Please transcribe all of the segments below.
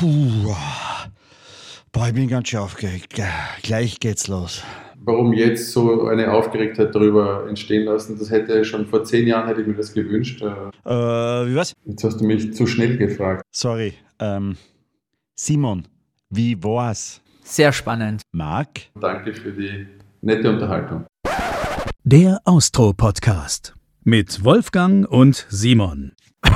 Puh. Boah, ich bin ganz schön aufgeregt. Gleich geht's los. Warum jetzt so eine Aufgeregtheit darüber entstehen lassen? Das hätte schon vor zehn Jahren hätte ich mir das gewünscht. Äh, wie was? Jetzt hast du mich zu schnell gefragt. Sorry. Ähm, Simon, wie war's? Sehr spannend. Marc? Danke für die nette Unterhaltung. Der Austro-Podcast mit Wolfgang und Simon.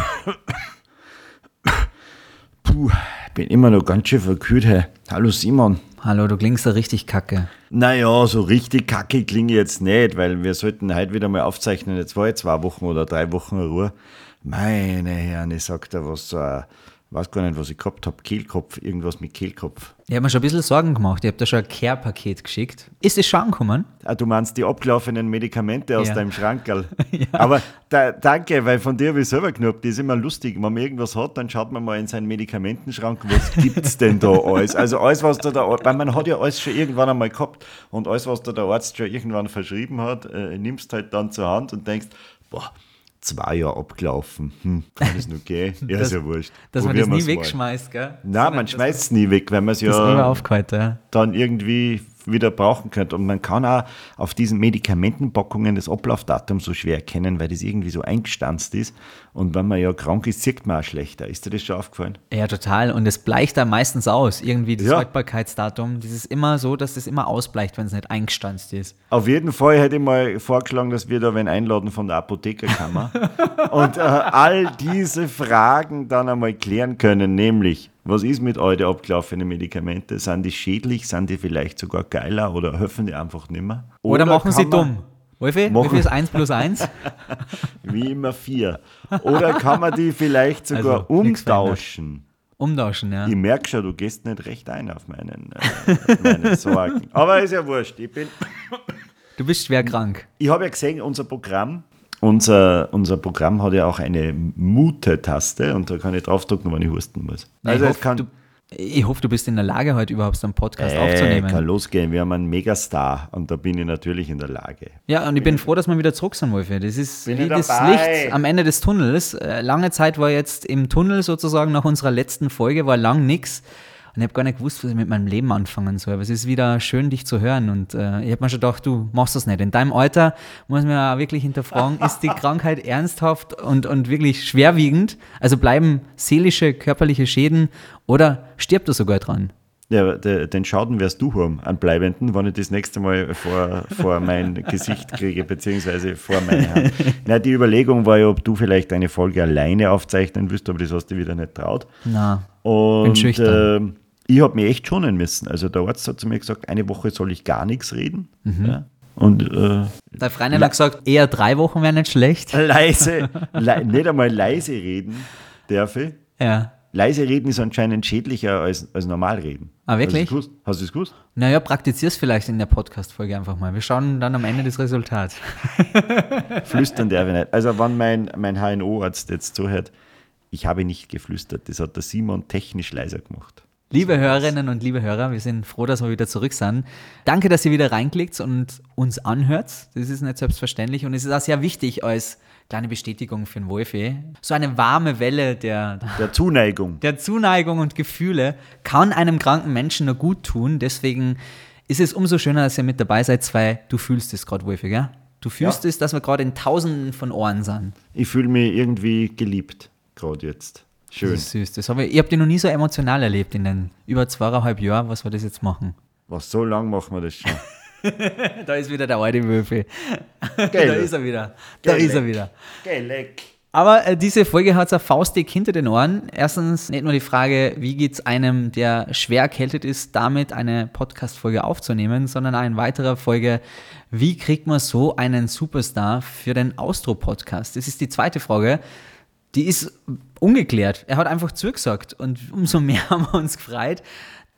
Puh, bin immer noch ganz schön verkühlt. Hey. Hallo Simon. Hallo, du klingst da richtig kacke. Naja, so richtig kacke klinge ich jetzt nicht, weil wir sollten heute wieder mal aufzeichnen. Jetzt war ich zwei Wochen oder drei Wochen Ruhe. Meine Herren, ich sag da was so ein weiß gar nicht, was ich gehabt habe, Kehlkopf, irgendwas mit Kehlkopf. Ich habe mir schon ein bisschen Sorgen gemacht. Ich habe da schon ein Care-Paket geschickt. Ist es schon angekommen? Ah, du meinst die abgelaufenen Medikamente aus ja. deinem Schrankerl. ja. Aber da, danke, weil von dir habe ich selber gehabt. Das ist immer lustig. Wenn man irgendwas hat, dann schaut man mal in seinen Medikamentenschrank, was gibt es denn da alles? Also alles, was da der weil man hat ja alles schon irgendwann einmal gehabt und alles, was da der Arzt schon irgendwann verschrieben hat, äh, nimmst halt dann zur Hand und denkst, boah, zwei Jahre abgelaufen. Hm, alles okay. Ja, das, ist ja wurscht. Dass Probieren man das nie wegschmeißt, gell? Nein, man schmeißt es nie weg, weil man es ja dann irgendwie wieder brauchen könnte. Und man kann auch auf diesen Medikamentenpackungen das Ablaufdatum so schwer erkennen, weil das irgendwie so eingestanzt ist. Und wenn man ja krank ist, sieht man auch schlechter. Ist dir das schon aufgefallen? Ja, total. Und es bleicht da meistens aus. Irgendwie das ja. Haltbarkeitsdatum. Das ist immer so, dass das immer ausbleicht, wenn es nicht eingestanzt ist. Auf jeden Fall hätte ich mal vorgeschlagen, dass wir da wen einladen von der Apothekerkammer und äh, all diese Fragen dann einmal klären können, nämlich was ist mit heute abgelaufenen Medikamenten? Sind die schädlich? Sind die vielleicht sogar geiler oder helfen die einfach nicht mehr? Oder, oder machen sie dumm? Wolfi, wie viel ist 1 plus 1? Wie immer 4. Oder kann man die vielleicht sogar also, umtauschen? Umtauschen, ja. Ich merke schon, du gehst nicht recht ein auf, meinen, äh, auf meine Sorgen. Aber ist ja wurscht. Ich bin. Du bist schwer krank. Ich habe ja gesehen, unser Programm unser, unser Programm hat ja auch eine Mute-Taste und da kann ich draufdrücken, wenn ich husten muss. Also ich, hoffe, kann, du, ich hoffe, du bist in der Lage, heute überhaupt so einen Podcast äh, aufzunehmen. kann losgehen. Wir haben einen Megastar und da bin ich natürlich in der Lage. Ja, und ich bin froh, dass wir wieder zurück sind, Wolfi. Das ist bin wie das Licht am Ende des Tunnels. Äh, lange Zeit war jetzt im Tunnel sozusagen nach unserer letzten Folge, war lang nichts. Und ich habe gar nicht gewusst, was ich mit meinem Leben anfangen soll. Aber es ist wieder schön, dich zu hören. Und äh, ich habe mir schon gedacht, du machst das nicht. In deinem Alter muss man ja wirklich hinterfragen, ist die Krankheit ernsthaft und, und wirklich schwerwiegend? Also bleiben seelische, körperliche Schäden oder stirbt er sogar dran? Ja, den Schaden wirst du haben, an Bleibenden, wenn ich das nächste Mal vor, vor mein Gesicht kriege, beziehungsweise vor meine Hand. Na, die Überlegung war ja, ob du vielleicht eine Folge alleine aufzeichnen wirst, aber das hast du wieder nicht traut. Na, und, bin schüchtern. Äh, ich habe mich echt schonen müssen. Also der Arzt hat zu mir gesagt, eine Woche soll ich gar nichts reden. Mhm. Ja. Und, äh, der Freund hat gesagt, eher drei Wochen wäre nicht schlecht. Leise, le nicht einmal leise reden darf ich. Ja. Leise reden ist anscheinend schädlicher als, als normal reden. Ah, wirklich? Hast du es gewusst? Naja, praktizier es vielleicht in der Podcast-Folge einfach mal. Wir schauen dann am Ende das Resultat. Flüstern darf ich nicht. Also, wenn mein, mein HNO-Arzt jetzt zuhört, ich habe nicht geflüstert. Das hat der Simon technisch leiser gemacht. Liebe Hörerinnen und liebe Hörer, wir sind froh, dass wir wieder zurück sind. Danke, dass ihr wieder reinklickt und uns anhört. Das ist nicht selbstverständlich und es ist auch sehr wichtig als kleine Bestätigung für den Wolfi. So eine warme Welle der, der Zuneigung. Der Zuneigung und Gefühle kann einem kranken Menschen nur gut tun. Deswegen ist es umso schöner, dass ihr mit dabei seid, weil du fühlst es gerade, Wolfi, gell? Du fühlst ja. es, dass wir gerade in tausenden von Ohren sind. Ich fühle mich irgendwie geliebt, gerade jetzt. Schön. Das ist süß. Das hab ich ich habe die noch nie so emotional erlebt in den über zweieinhalb Jahren, was wir das jetzt machen. Was, so lang machen wir das schon? da ist wieder der alte Würfel. da ist er wieder. Da Gell ist er wieder. Geleck. Aber äh, diese Folge hat so faustdick hinter den Ohren. Erstens nicht nur die Frage, wie geht es einem, der schwer erkältet ist, damit eine Podcast-Folge aufzunehmen, sondern auch in weiterer Folge, wie kriegt man so einen Superstar für den Austro-Podcast? Das ist die zweite Frage die ist ungeklärt. Er hat einfach zugesagt und umso mehr haben wir uns gefreut,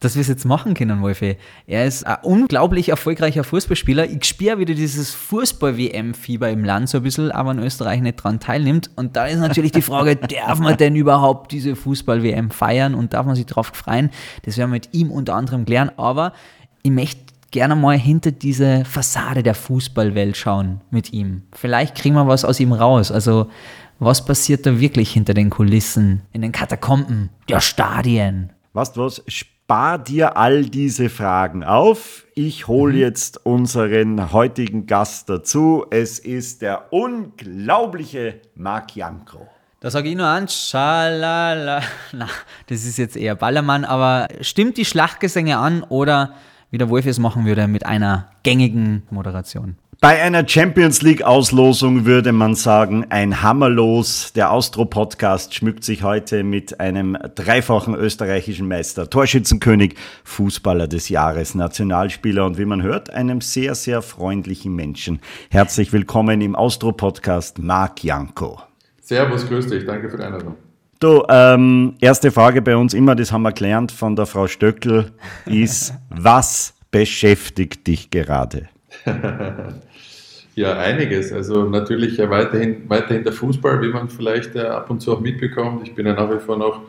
dass wir es jetzt machen können, Wolfi. Er ist ein unglaublich erfolgreicher Fußballspieler. Ich spüre wieder dieses Fußball-WM-Fieber im Land so ein bisschen, aber in Österreich nicht dran teilnimmt. Und da ist natürlich die Frage, darf man denn überhaupt diese Fußball-WM feiern und darf man sich darauf freuen? Das werden wir mit ihm unter anderem klären. Aber ich möchte gerne mal hinter diese Fassade der Fußballwelt schauen mit ihm. Vielleicht kriegen wir was aus ihm raus. Also was passiert da wirklich hinter den Kulissen, in den Katakomben der Stadien? Weißt du was? Spar dir all diese Fragen auf. Ich hole mhm. jetzt unseren heutigen Gast dazu. Es ist der unglaubliche Marc Janko. Da sage ich nur an, schalala. Na, das ist jetzt eher Ballermann, aber stimmt die Schlachtgesänge an oder wie der Wolf es machen würde mit einer gängigen Moderation? Bei einer Champions League Auslosung würde man sagen, ein Hammerlos. Der Austro Podcast schmückt sich heute mit einem dreifachen österreichischen Meister, Torschützenkönig, Fußballer des Jahres, Nationalspieler und wie man hört, einem sehr, sehr freundlichen Menschen. Herzlich willkommen im Austro Podcast, Marc Janko. Servus, grüß dich, danke für die Einladung. Du, ähm, erste Frage bei uns immer, das haben wir gelernt von der Frau Stöckel, ist, was beschäftigt dich gerade? ja, einiges. Also natürlich weiterhin, weiterhin der Fußball, wie man vielleicht äh, ab und zu auch mitbekommt. Ich bin ja nach wie vor noch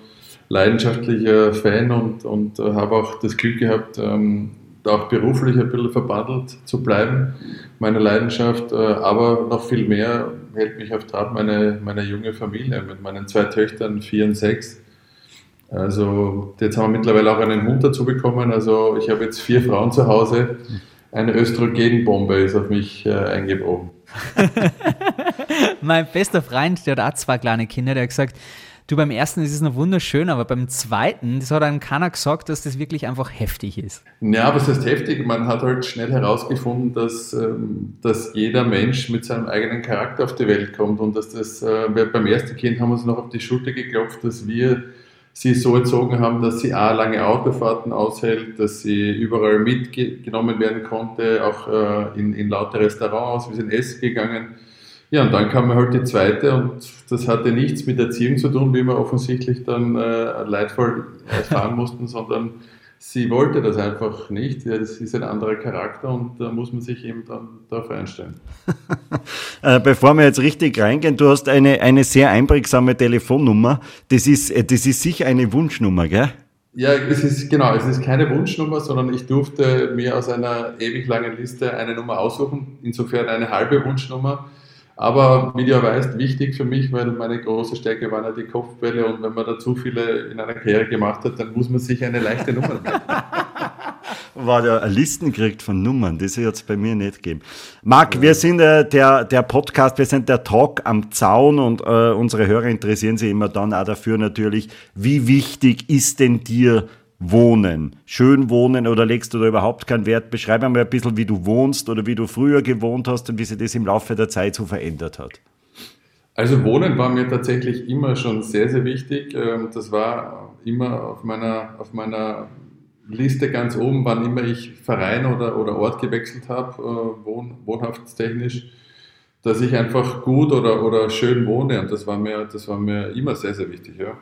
leidenschaftlicher Fan und, und äh, habe auch das Glück gehabt, ähm, auch beruflich ein bisschen verbandelt zu bleiben, meine Leidenschaft. Äh, aber noch viel mehr hält mich auf Trab meine, meine junge Familie mit meinen zwei Töchtern, vier und sechs. Also jetzt haben wir mittlerweile auch einen Hund dazu bekommen. Also ich habe jetzt vier Frauen zu Hause eine Östrogenbombe ist auf mich äh, eingebrochen. mein bester Freund, der hat auch zwei kleine Kinder, der hat gesagt, du beim ersten ist es noch wunderschön, aber beim zweiten, das hat einem keiner gesagt, dass das wirklich einfach heftig ist. Ja, aber es ist heftig. Man hat halt schnell herausgefunden, dass, ähm, dass jeder Mensch mit seinem eigenen Charakter auf die Welt kommt und dass das, äh, beim ersten Kind haben wir uns noch auf die Schulter geklopft, dass wir sie so erzogen haben, dass sie A, lange Autofahrten aushält, dass sie überall mitgenommen werden konnte, auch äh, in, in laute Restaurants, wir sind essen gegangen. Ja, und dann kam halt die zweite und das hatte nichts mit Erziehung zu tun, wie wir offensichtlich dann äh, leidvoll erfahren mussten, sondern sie wollte das einfach nicht. Ja, das ist ein anderer Charakter und da muss man sich eben dann darauf einstellen. Äh, bevor wir jetzt richtig reingehen, du hast eine, eine sehr einprägsame Telefonnummer. Das ist, äh, das ist sicher eine Wunschnummer, gell? Ja, es ist genau, es ist keine Wunschnummer, sondern ich durfte mir aus einer ewig langen Liste eine Nummer aussuchen, insofern eine halbe Wunschnummer. Aber wie du ja weißt, wichtig für mich, weil meine große Stärke waren ja die Kopfbälle und wenn man da zu viele in einer Karriere gemacht hat, dann muss man sich eine leichte Nummer merken. War der Listen kriegt von Nummern, das hat es bei mir nicht gegeben. Marc, ja. wir sind äh, der, der Podcast, wir sind der Talk am Zaun und äh, unsere Hörer interessieren sich immer dann auch dafür natürlich, wie wichtig ist denn dir Wohnen. Schön wohnen oder legst du da überhaupt keinen Wert? Beschreib einmal ein bisschen, wie du wohnst oder wie du früher gewohnt hast und wie sich das im Laufe der Zeit so verändert hat. Also Wohnen war mir tatsächlich immer schon sehr, sehr wichtig. Ähm, das war immer auf meiner, auf meiner Liste ganz oben, wann immer ich Verein oder, oder Ort gewechselt habe, äh, wohn, wohnhaftstechnisch, dass ich einfach gut oder, oder schön wohne. Und das war mir, das war mir immer sehr, sehr wichtig. Ja.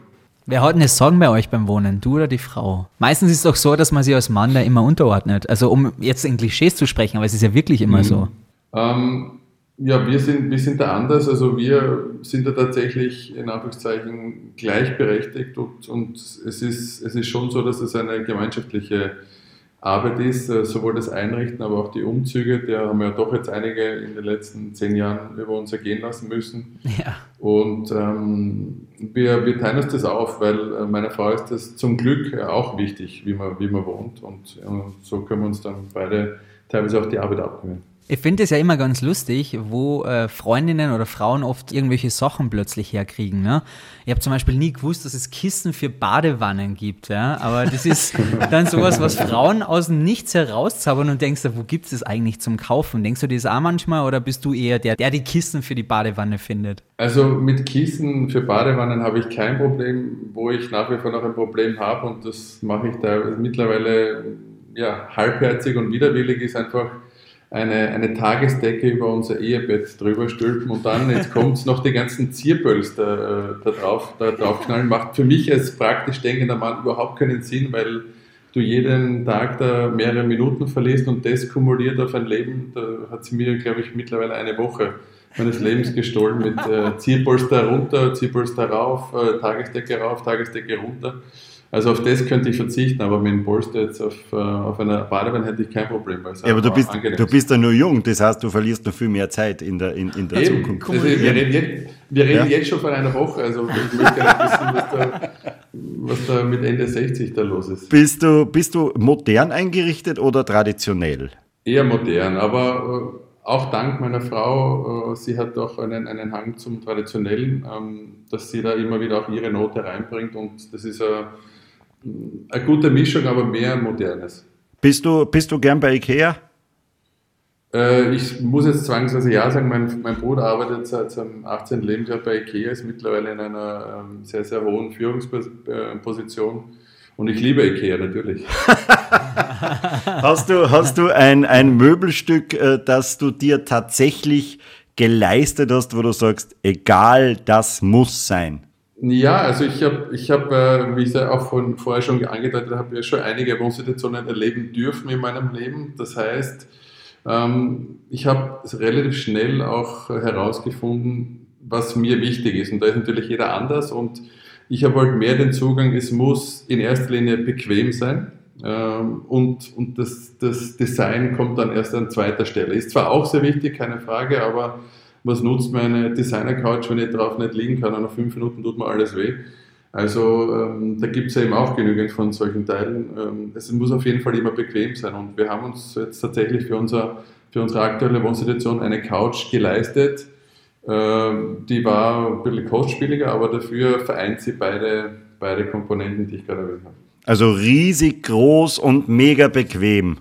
Wer hat eine Sorgen bei euch beim Wohnen, du oder die Frau? Meistens ist es doch so, dass man sich als Mann da immer unterordnet. Also um jetzt in Klischees zu sprechen, aber es ist ja wirklich immer mhm. so. Ähm, ja, wir sind, wir sind da anders. Also wir sind da tatsächlich in Anführungszeichen gleichberechtigt und, und es, ist, es ist schon so, dass es eine gemeinschaftliche Arbeit ist, äh, sowohl das Einrichten, aber auch die Umzüge. Da haben wir ja doch jetzt einige in den letzten zehn Jahren über uns ergehen lassen müssen. Ja. Und ähm, wir, wir teilen uns das auf, weil äh, meiner Frau ist das zum Glück auch wichtig, wie man, wie man wohnt. Und, und so können wir uns dann beide teilweise auch die Arbeit abnehmen. Ich finde es ja immer ganz lustig, wo äh, Freundinnen oder Frauen oft irgendwelche Sachen plötzlich herkriegen. Ne? Ich habe zum Beispiel nie gewusst, dass es Kisten für Badewannen gibt. Ja? Aber das ist dann sowas, was Frauen aus dem Nichts herauszaubern und denkst, wo gibt es das eigentlich zum Kaufen? Denkst du das auch manchmal oder bist du eher der, der die Kisten für die Badewanne findet? Also mit Kisten für Badewannen habe ich kein Problem, wo ich nach wie vor noch ein Problem habe und das mache ich da mittlerweile ja, halbherzig und widerwillig ist einfach eine, eine Tagesdecke über unser Ehebett drüber stülpen und dann, jetzt kommt es noch die ganzen Zierbölster äh, da, drauf, da draufknallen, macht für mich als praktisch denkender Mann überhaupt keinen Sinn, weil du jeden Tag da mehrere Minuten verlierst und das kumuliert auf ein Leben, da hat sie mir, glaube ich, mittlerweile eine Woche meines Lebens gestohlen mit äh, Zierpolster runter, Zierpolster rauf, äh, Tagesdecke rauf, Tagesdecke runter. Also auf das könnte ich verzichten, aber mit dem Polster jetzt auf, äh, auf einer Badewanne hätte ich kein Problem. ja, aber du bist, du bist ja nur jung, das heißt, du verlierst noch viel mehr Zeit in der, in, in der Eben. Zukunft. Also wir reden, jetzt, wir reden ja. jetzt schon von einer Woche, also ich möchte gerne wissen, was da, was da mit Ende 60 da los ist. Bist du, bist du modern eingerichtet oder traditionell? Eher modern, aber äh, auch dank meiner Frau, äh, sie hat doch einen, einen Hang zum Traditionellen, ähm, dass sie da immer wieder auch ihre Note reinbringt und das ist eine, eine gute Mischung, aber mehr Modernes. Bist du, bist du gern bei Ikea? Äh, ich muss jetzt zwangsweise ja sagen, mein, mein Bruder arbeitet seit seinem 18. Lebensjahr bei Ikea, ist mittlerweile in einer ähm, sehr, sehr hohen Führungsposition. Und ich liebe Ikea natürlich. hast du, hast du ein, ein Möbelstück, äh, das du dir tatsächlich geleistet hast, wo du sagst, egal, das muss sein? Ja, also ich habe, ich hab, äh, wie ich es auch von, vorher schon angedeutet habe, ja schon einige Wohnsituationen erleben dürfen in meinem Leben. Das heißt, ähm, ich habe relativ schnell auch herausgefunden, was mir wichtig ist. Und da ist natürlich jeder anders und ich habe halt mehr den Zugang, es muss in erster Linie bequem sein. Ähm, und und das, das Design kommt dann erst an zweiter Stelle. Ist zwar auch sehr wichtig, keine Frage, aber was nutzt mir eine Designer-Couch, wenn ich drauf nicht liegen kann und nach fünf Minuten tut mir alles weh. Also ähm, da gibt es ja eben auch genügend von solchen Teilen. Ähm, es muss auf jeden Fall immer bequem sein und wir haben uns jetzt tatsächlich für, unser, für unsere aktuelle Wohnsituation eine Couch geleistet, ähm, die war ein bisschen kostspieliger, aber dafür vereint sie beide, beide Komponenten, die ich gerade erwähnt habe. Also riesig groß und mega bequem.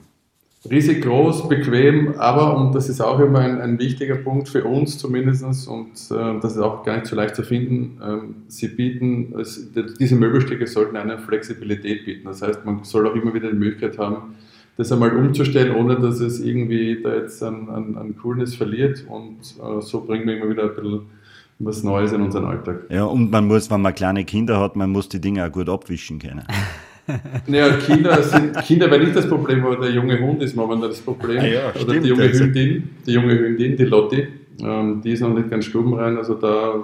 Riesig groß, bequem, aber, und das ist auch immer ein, ein wichtiger Punkt für uns zumindest, und äh, das ist auch gar nicht so leicht zu finden, ähm, sie bieten, es, diese Möbelstücke sollten eine Flexibilität bieten. Das heißt, man soll auch immer wieder die Möglichkeit haben, das einmal umzustellen, ohne dass es irgendwie da jetzt an, an, an Coolness verliert. Und äh, so bringen wir immer wieder ein bisschen was Neues in unseren Alltag. Ja, und man muss, wenn man kleine Kinder hat, man muss die Dinge auch gut abwischen können. Naja, Kinder, sind, Kinder wäre nicht das Problem, aber der junge Hund ist momentan das Problem. Ah ja, Oder stimmt, die junge also. Hündin, die junge Hündin, die Lotti, ähm, die ist noch nicht ganz stubenrein. Also da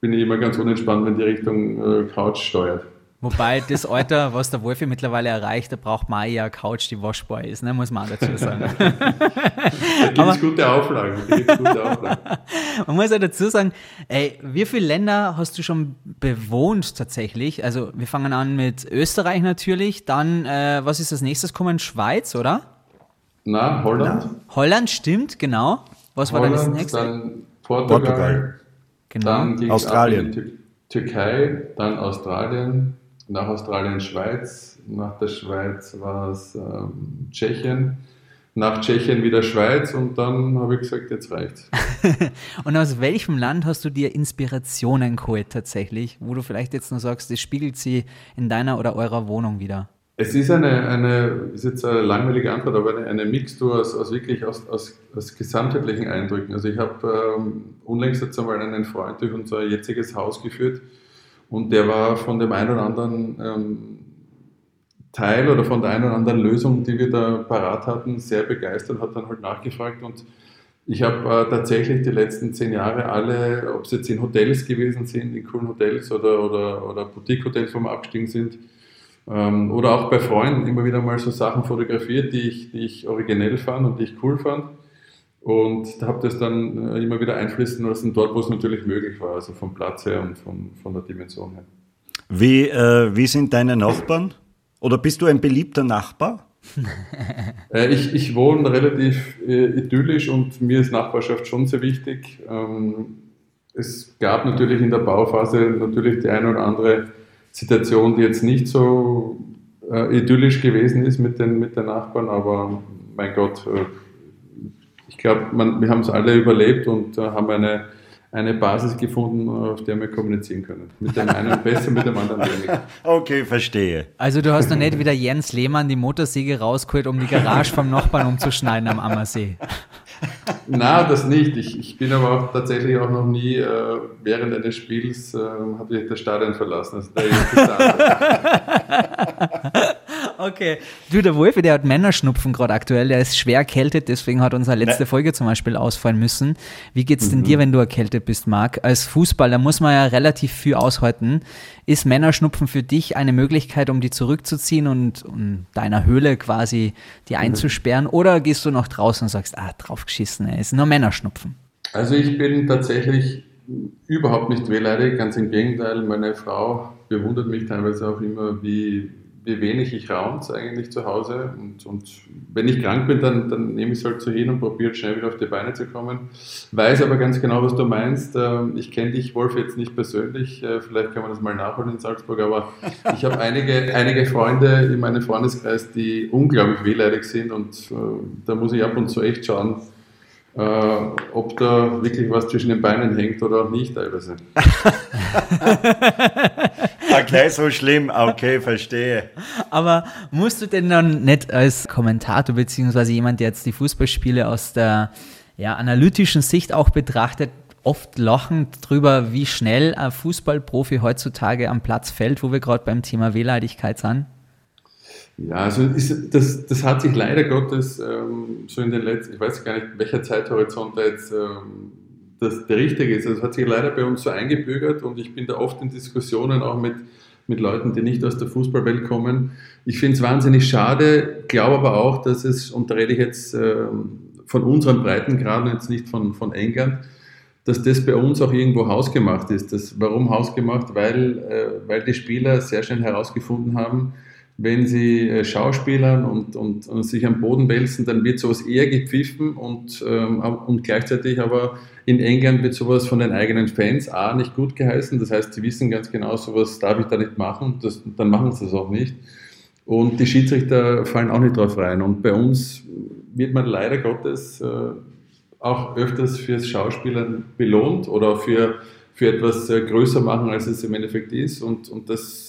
bin ich immer ganz unentspannt, wenn die Richtung äh, Couch steuert. Wobei das Alter, was der Wolfi mittlerweile erreicht, da braucht man ja eine Couch, die waschbar ist, ne? muss man auch dazu sagen. da gibt es gute Auflagen. gute Auflagen. man muss ja dazu sagen, ey, wie viele Länder hast du schon bewohnt tatsächlich? Also wir fangen an mit Österreich natürlich, dann, äh, was ist das nächstes kommen? Schweiz, oder? Na, Holland. Holland, stimmt, genau. Was Holland, war dann das nächste? Dann Portugal. Portugal. Genau. Dann Australien. Türkei, dann Australien, nach Australien Schweiz, nach der Schweiz war es ähm, Tschechien, nach Tschechien wieder Schweiz und dann habe ich gesagt, jetzt reicht's. und aus welchem Land hast du dir Inspirationen geholt tatsächlich, wo du vielleicht jetzt nur sagst, das spiegelt sie in deiner oder eurer Wohnung wieder? Es ist eine, eine ist jetzt eine langweilige Antwort, aber eine, eine Mixtur aus, aus wirklich aus, aus, aus gesamtheitlichen Eindrücken. Also ich habe ähm, unlängst jetzt einmal einen Freund durch unser jetziges Haus geführt, und der war von dem einen oder anderen ähm, Teil oder von der einen oder anderen Lösung, die wir da parat hatten, sehr begeistert, hat dann halt nachgefragt und ich habe äh, tatsächlich die letzten zehn Jahre alle, ob es jetzt in Hotels gewesen sind, in coolen Hotels oder, oder, oder Boutique-Hotels, wo wir abgestiegen sind, ähm, oder auch bei Freunden immer wieder mal so Sachen fotografiert, die ich, die ich originell fand und die ich cool fand. Und habe das dann äh, immer wieder einfließen lassen, dort, wo es natürlich möglich war, also vom Platz her und von, von der Dimension her. Wie, äh, wie sind deine Nachbarn? Oder bist du ein beliebter Nachbar? äh, ich, ich wohne relativ äh, idyllisch und mir ist Nachbarschaft schon sehr wichtig. Ähm, es gab natürlich in der Bauphase natürlich die eine oder andere Situation, die jetzt nicht so äh, idyllisch gewesen ist mit den, mit den Nachbarn, aber mein Gott, äh, ich glaube, wir haben es alle überlebt und äh, haben eine, eine Basis gefunden, auf der wir kommunizieren können. Mit dem einen besser, mit dem anderen weniger. Okay, verstehe. Also du hast noch nicht wieder Jens Lehmann die Motorsäge rausgeholt, um die Garage vom Nachbarn umzuschneiden am Ammersee. Na, das nicht. Ich, ich bin aber auch tatsächlich auch noch nie äh, während eines Spiels äh, habe ich das Stadion verlassen. Also, okay, okay. Du, der Wolf, der hat Männerschnupfen gerade aktuell, der ist schwer erkältet, deswegen hat unsere letzte Nein. Folge zum Beispiel ausfallen müssen. Wie geht's mhm. denn dir, wenn du erkältet bist, Marc? Als Fußballer muss man ja relativ viel aushalten. Ist Männerschnupfen für dich eine Möglichkeit, um die zurückzuziehen und um deiner Höhle quasi die mhm. einzusperren? Mhm. Oder gehst du noch draußen und sagst, ah, draufgeschissen, es ist nur Männerschnupfen? Also ich bin tatsächlich überhaupt nicht wehleidig, ganz im Gegenteil. Meine Frau bewundert mich teilweise auch immer, wie, wie wenig ich raumt eigentlich zu Hause. Und, und wenn ich krank bin, dann, dann nehme ich es halt so hin und probiere schnell wieder auf die Beine zu kommen. Weiß aber ganz genau, was du meinst. Ähm, ich kenne dich, Wolf, jetzt nicht persönlich. Äh, vielleicht kann man das mal nachholen in Salzburg. Aber ich habe einige, einige Freunde in meinem Freundeskreis, die unglaublich wehleidig sind. Und äh, da muss ich ab und zu echt schauen, äh, ob da wirklich was zwischen den Beinen hängt oder auch nicht teilweise. okay, so schlimm, okay, verstehe. Aber musst du denn dann nicht als Kommentator beziehungsweise jemand, der jetzt die Fußballspiele aus der ja, analytischen Sicht auch betrachtet, oft lachend drüber, wie schnell ein Fußballprofi heutzutage am Platz fällt, wo wir gerade beim Thema Wehleidigkeit sind? Ja, also ist, das, das hat sich leider Gottes ähm, so in den letzten, ich weiß gar nicht, welcher Zeithorizont da jetzt ähm, das der richtige ist. Also es hat sich leider bei uns so eingebürgert und ich bin da oft in Diskussionen auch mit, mit Leuten, die nicht aus der Fußballwelt kommen. Ich finde es wahnsinnig schade, glaube aber auch, dass es, und da rede ich jetzt ähm, von unseren Breitengraden, jetzt nicht von, von England, dass das bei uns auch irgendwo hausgemacht ist. Das, warum hausgemacht? Weil, äh, weil die Spieler sehr schnell herausgefunden haben, wenn sie äh, Schauspielern und, und, und, sich am Boden wälzen, dann wird sowas eher gepfiffen und, ähm, und gleichzeitig aber in England wird sowas von den eigenen Fans A nicht gut geheißen. Das heißt, sie wissen ganz genau, sowas darf ich da nicht machen, das, dann machen sie es auch nicht. Und die Schiedsrichter fallen auch nicht drauf rein. Und bei uns wird man leider Gottes äh, auch öfters fürs Schauspielern belohnt oder für, für etwas äh, größer machen, als es im Endeffekt ist. Und, und das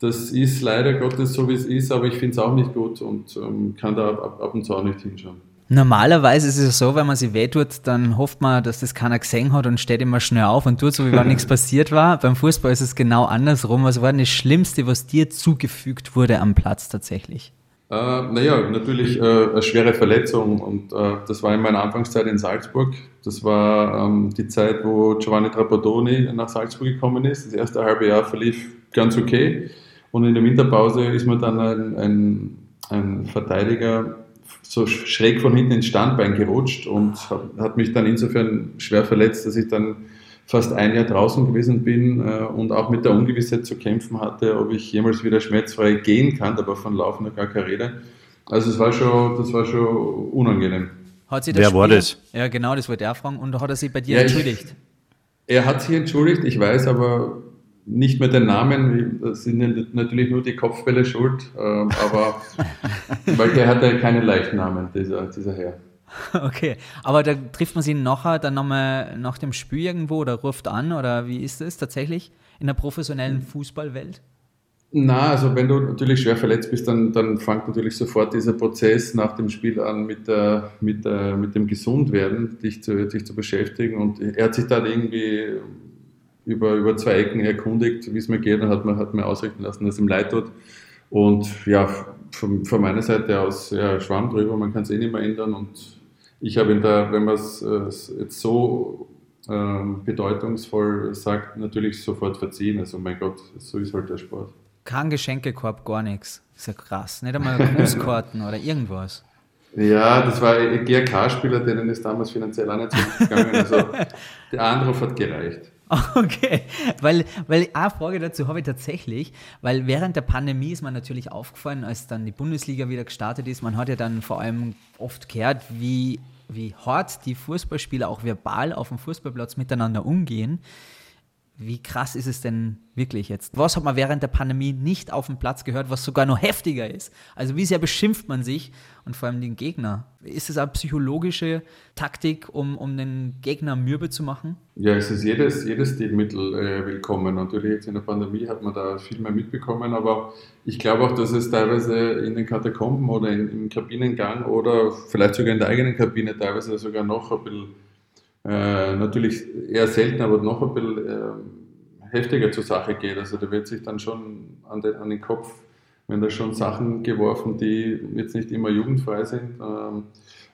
das ist leider Gottes so, wie es ist, aber ich finde es auch nicht gut und ähm, kann da ab, ab, und zu auch nicht hinschauen. Normalerweise ist es so, wenn man sich wehtut, dann hofft man, dass das keiner gesehen hat und steht immer schnell auf und tut so, wie wenn nichts passiert war. Beim Fußball ist es genau andersrum. Was war denn das Schlimmste, was dir zugefügt wurde am Platz tatsächlich? Äh, naja, natürlich äh, eine schwere Verletzung und äh, das war in meiner Anfangszeit in Salzburg. Das war ähm, die Zeit, wo Giovanni Trapattoni nach Salzburg gekommen ist. Das erste halbe Jahr verlief ganz okay. Und in der Winterpause ist mir dann ein, ein, ein Verteidiger so schräg von hinten ins Standbein gerutscht und hat, hat, mich dann insofern schwer verletzt, dass ich dann fast ein Jahr draußen gewesen bin äh, und auch mit der Ungewissheit zu kämpfen hatte, ob ich jemals wieder schmerzfrei gehen kann, aber von Laufen noch gar keine Rede. Also es war schon, das war schon unangenehm. Wer war das? Ja, genau, das wollte er fragen. Und hat er sich bei dir ja, entschuldigt? Ich, er hat sich entschuldigt, ich weiß aber nicht mehr den Namen, das sind natürlich nur die Kopfbälle schuld, ähm, aber weil der hatte keinen leichten Namen, dieser, dieser Herr. Okay, aber da trifft man sie nachher dann nochmal nach dem Spiel irgendwo oder ruft an oder wie ist das tatsächlich in der professionellen Fußballwelt? Na, also wenn du natürlich schwer verletzt bist, dann, dann fängt natürlich sofort dieser Prozess nach dem Spiel an mit, der, mit, der, mit dem Gesundwerden, dich zu, dich zu beschäftigen. Und er hat sich da irgendwie über, über zwei Ecken erkundigt, wie es mir geht, und hat mir, hat mir ausrichten lassen, dass es ihm leid tut. Und ja, von, von meiner Seite aus, ja, Schwamm drüber, man kann es eh nicht mehr ändern. Und ich habe ihn da, wenn man es äh, jetzt so ähm, bedeutungsvoll sagt, natürlich sofort verziehen. Also mein Gott, so ist halt der Sport. Kein Geschenkekorb, gar nichts. Das ist ja krass. Nicht einmal Grußkarten oder irgendwas. Ja, das war ein GRK-Spieler, denen ist damals finanziell auch nicht so gegangen. Also der Anruf hat gereicht. Okay, weil, weil eine Frage dazu habe ich tatsächlich, weil während der Pandemie ist mir natürlich aufgefallen, als dann die Bundesliga wieder gestartet ist, man hat ja dann vor allem oft gehört, wie, wie hart die Fußballspieler auch verbal auf dem Fußballplatz miteinander umgehen. Wie krass ist es denn wirklich jetzt? Was hat man während der Pandemie nicht auf dem Platz gehört, was sogar noch heftiger ist? Also wie sehr beschimpft man sich und vor allem den Gegner? Ist es eine psychologische Taktik, um, um den Gegner mürbe zu machen? Ja, es ist jedes, jedes Stilmittel äh, willkommen. Natürlich jetzt in der Pandemie hat man da viel mehr mitbekommen, aber ich glaube auch, dass es teilweise in den Katakomben oder in, im Kabinengang oder vielleicht sogar in der eigenen Kabine teilweise sogar noch ein bisschen äh, natürlich eher selten, aber noch ein bisschen äh, heftiger zur Sache geht. Also da wird sich dann schon an den, an den Kopf werden da schon Sachen geworfen, die jetzt nicht immer jugendfrei sind. Ähm,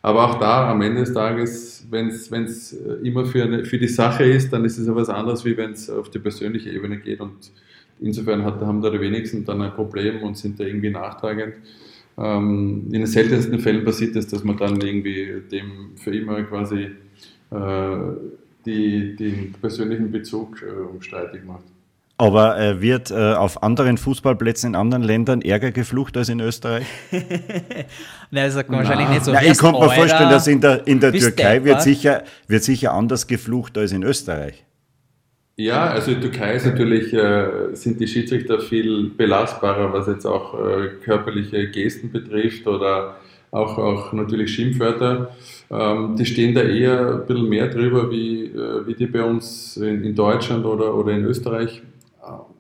aber auch da am Ende des Tages, wenn es immer für, eine, für die Sache ist, dann ist es ja was anderes, wie wenn es auf die persönliche Ebene geht. Und insofern hat, haben da die wenigsten dann ein Problem und sind da irgendwie nachtragend. Ähm, in den seltensten Fällen passiert es, dass man dann irgendwie dem für immer quasi äh, die, den persönlichen Bezug äh, streitig macht. Aber äh, wird äh, auf anderen Fußballplätzen in anderen Ländern ärger geflucht als in Österreich? Nein, das sagt man wahrscheinlich nicht so. Nein, ich kann mir vorstellen, dass in der, in der Türkei wird sicher, wird sicher anders geflucht als in Österreich. Ja, also in der Türkei ist natürlich, äh, sind die Schiedsrichter viel belastbarer, was jetzt auch äh, körperliche Gesten betrifft oder auch, auch natürlich Schimpfwörter. Ähm, die stehen da eher ein bisschen mehr drüber, wie, äh, wie die bei uns in, in Deutschland oder, oder in Österreich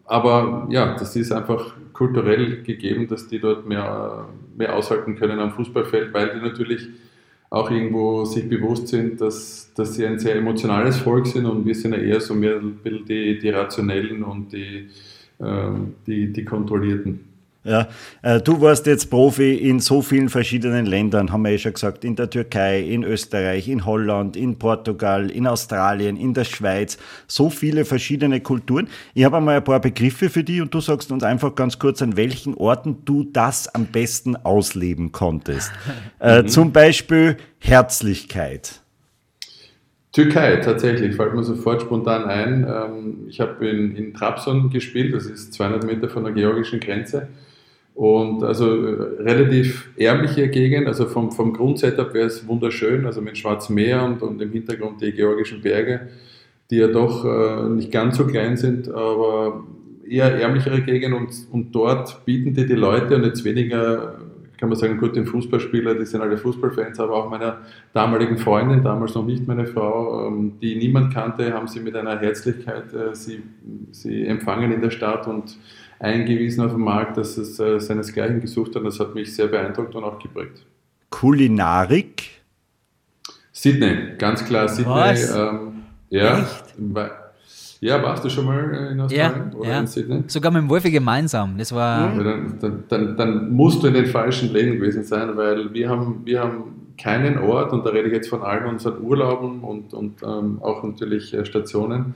aber ja, das ist einfach kulturell gegeben, dass die dort mehr, mehr aushalten können am Fußballfeld, weil die natürlich auch irgendwo sich bewusst sind, dass, dass sie ein sehr emotionales Volk sind und wir sind ja eher so mehr die, die Rationellen und die, äh, die, die Kontrollierten. Ja, äh, du warst jetzt Profi in so vielen verschiedenen Ländern, haben wir ja schon gesagt, in der Türkei, in Österreich, in Holland, in Portugal, in Australien, in der Schweiz, so viele verschiedene Kulturen. Ich habe einmal ein paar Begriffe für dich und du sagst uns einfach ganz kurz, an welchen Orten du das am besten ausleben konntest. Äh, mhm. Zum Beispiel Herzlichkeit. Türkei, tatsächlich, fällt mir sofort spontan ein. Ähm, ich habe in, in Trabzon gespielt, das ist 200 Meter von der georgischen Grenze. Und also äh, relativ ärmliche Gegend, also vom, vom Grundsetup wäre es wunderschön, also mit Schwarzem Meer und, und im Hintergrund die georgischen Berge, die ja doch äh, nicht ganz so klein sind, aber eher ärmlichere Gegend. Und, und dort bieten dir die Leute und jetzt weniger, kann man sagen, gut, den Fußballspieler, die sind alle Fußballfans, aber auch meiner damaligen Freundin, damals noch nicht meine Frau, ähm, die niemand kannte, haben sie mit einer Herzlichkeit äh, sie, sie empfangen in der Stadt und eingewiesen auf dem Markt, dass es äh, seinesgleichen gesucht hat. Das hat mich sehr beeindruckt und auch geprägt. Kulinarik? Sydney, ganz klar Sydney. Ähm, ja, Echt? ja, warst du schon mal äh, in Australien ja, oder ja. in Sydney? Sogar mit dem Wolfi gemeinsam. Das war. Ja, dann, dann, dann, dann, musst du in den falschen Läden gewesen sein, weil wir haben, wir haben keinen Ort, und da rede ich jetzt von allen unseren Urlauben und, und ähm, auch natürlich äh, Stationen,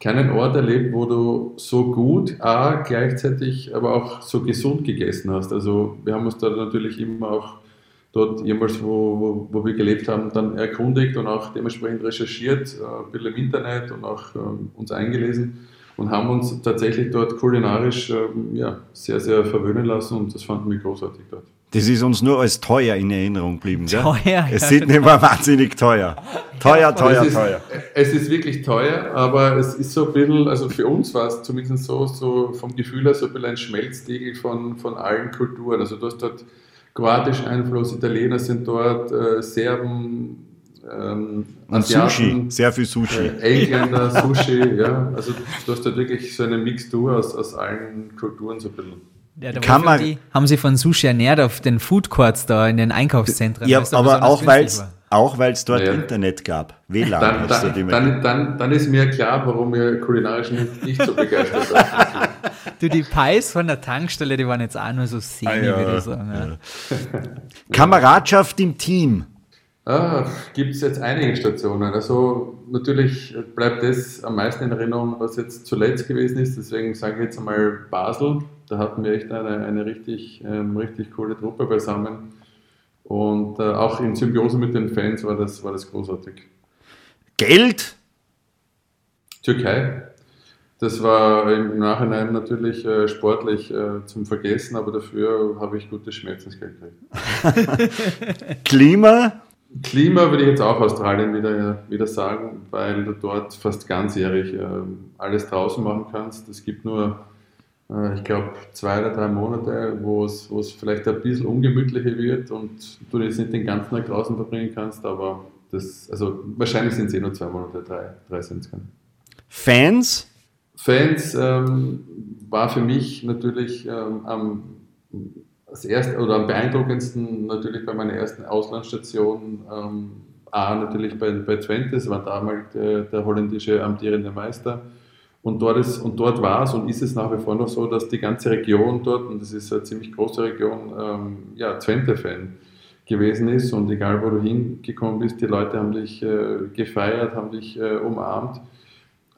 keinen Ort erlebt, wo du so gut, a, gleichzeitig aber auch so gesund gegessen hast. Also wir haben uns da natürlich immer auch dort jemals, wo, wo, wo wir gelebt haben, dann erkundigt und auch dementsprechend recherchiert, äh, ein bisschen im Internet und auch äh, uns eingelesen und haben uns tatsächlich dort kulinarisch ähm, ja, sehr, sehr verwöhnen lassen und das fanden wir großartig dort. Das ist uns nur als teuer in Erinnerung geblieben. Gell? Teuer. Es ja, nicht mehr wahnsinnig teuer. Teuer, teuer, es teuer. Ist, es ist wirklich teuer, aber es ist so ein bisschen, also für uns war es zumindest so, so vom Gefühl her so ein bisschen ein Schmelztiegel von, von allen Kulturen. Also du hast dort kroatischen Einfluss, Italiener sind dort, äh, Serben, ähm, Sushi, sehr viel Sushi. Äh, Engländer, Sushi, ja. Also du hast dort wirklich so eine Mixtur aus, aus allen Kulturen so ein bisschen. Ja, Kann man, die haben sie von Sushi ernährt auf den Food Courts da in den Einkaufszentren. Ja, aber auch weil es auch weil es dort ja. Internet gab, WLAN. Dann, dann, dann, dann, dann, ist mir klar, warum wir kulinarisch nicht, nicht so begeistert sind. du, die Pies von der Tankstelle, die waren jetzt auch nur so semi, ah, ja. würde ich sagen. Ja. Kameradschaft im Team. Ah, Gibt es jetzt einige Stationen. Also natürlich bleibt das am meisten in Erinnerung, was jetzt zuletzt gewesen ist. Deswegen sage ich jetzt einmal Basel. Da hatten wir echt eine, eine richtig, ähm, richtig coole Truppe beisammen. Und äh, auch in Symbiose mit den Fans war das, war das großartig. Geld? Türkei. Das war im Nachhinein natürlich äh, sportlich äh, zum Vergessen, aber dafür habe ich gutes Schmerzensgeld gekriegt. Klima? Klima würde ich jetzt auch Australien wieder, wieder sagen, weil du dort fast ganzjährig äh, alles draußen machen kannst. Es gibt nur, ich glaube, zwei oder drei Monate, wo es, wo es vielleicht ein bisschen ungemütlicher wird und du jetzt nicht den ganzen Tag draußen verbringen kannst, aber das, also wahrscheinlich sind es eh nur zwei Monate, drei, drei sind es keine. Fans? Fans ähm, war für mich natürlich ähm, am das erste oder am beeindruckendsten natürlich bei meiner ersten Auslandsstation ähm, A natürlich bei, bei Twente, das war damals der, der holländische amtierende Meister Und dort, ist, und dort war es und ist es nach wie vor noch so, dass die ganze Region dort, und das ist eine ziemlich große Region, ähm, ja, Twente-Fan gewesen ist. Und egal, wo du hingekommen bist, die Leute haben dich äh, gefeiert, haben dich äh, umarmt.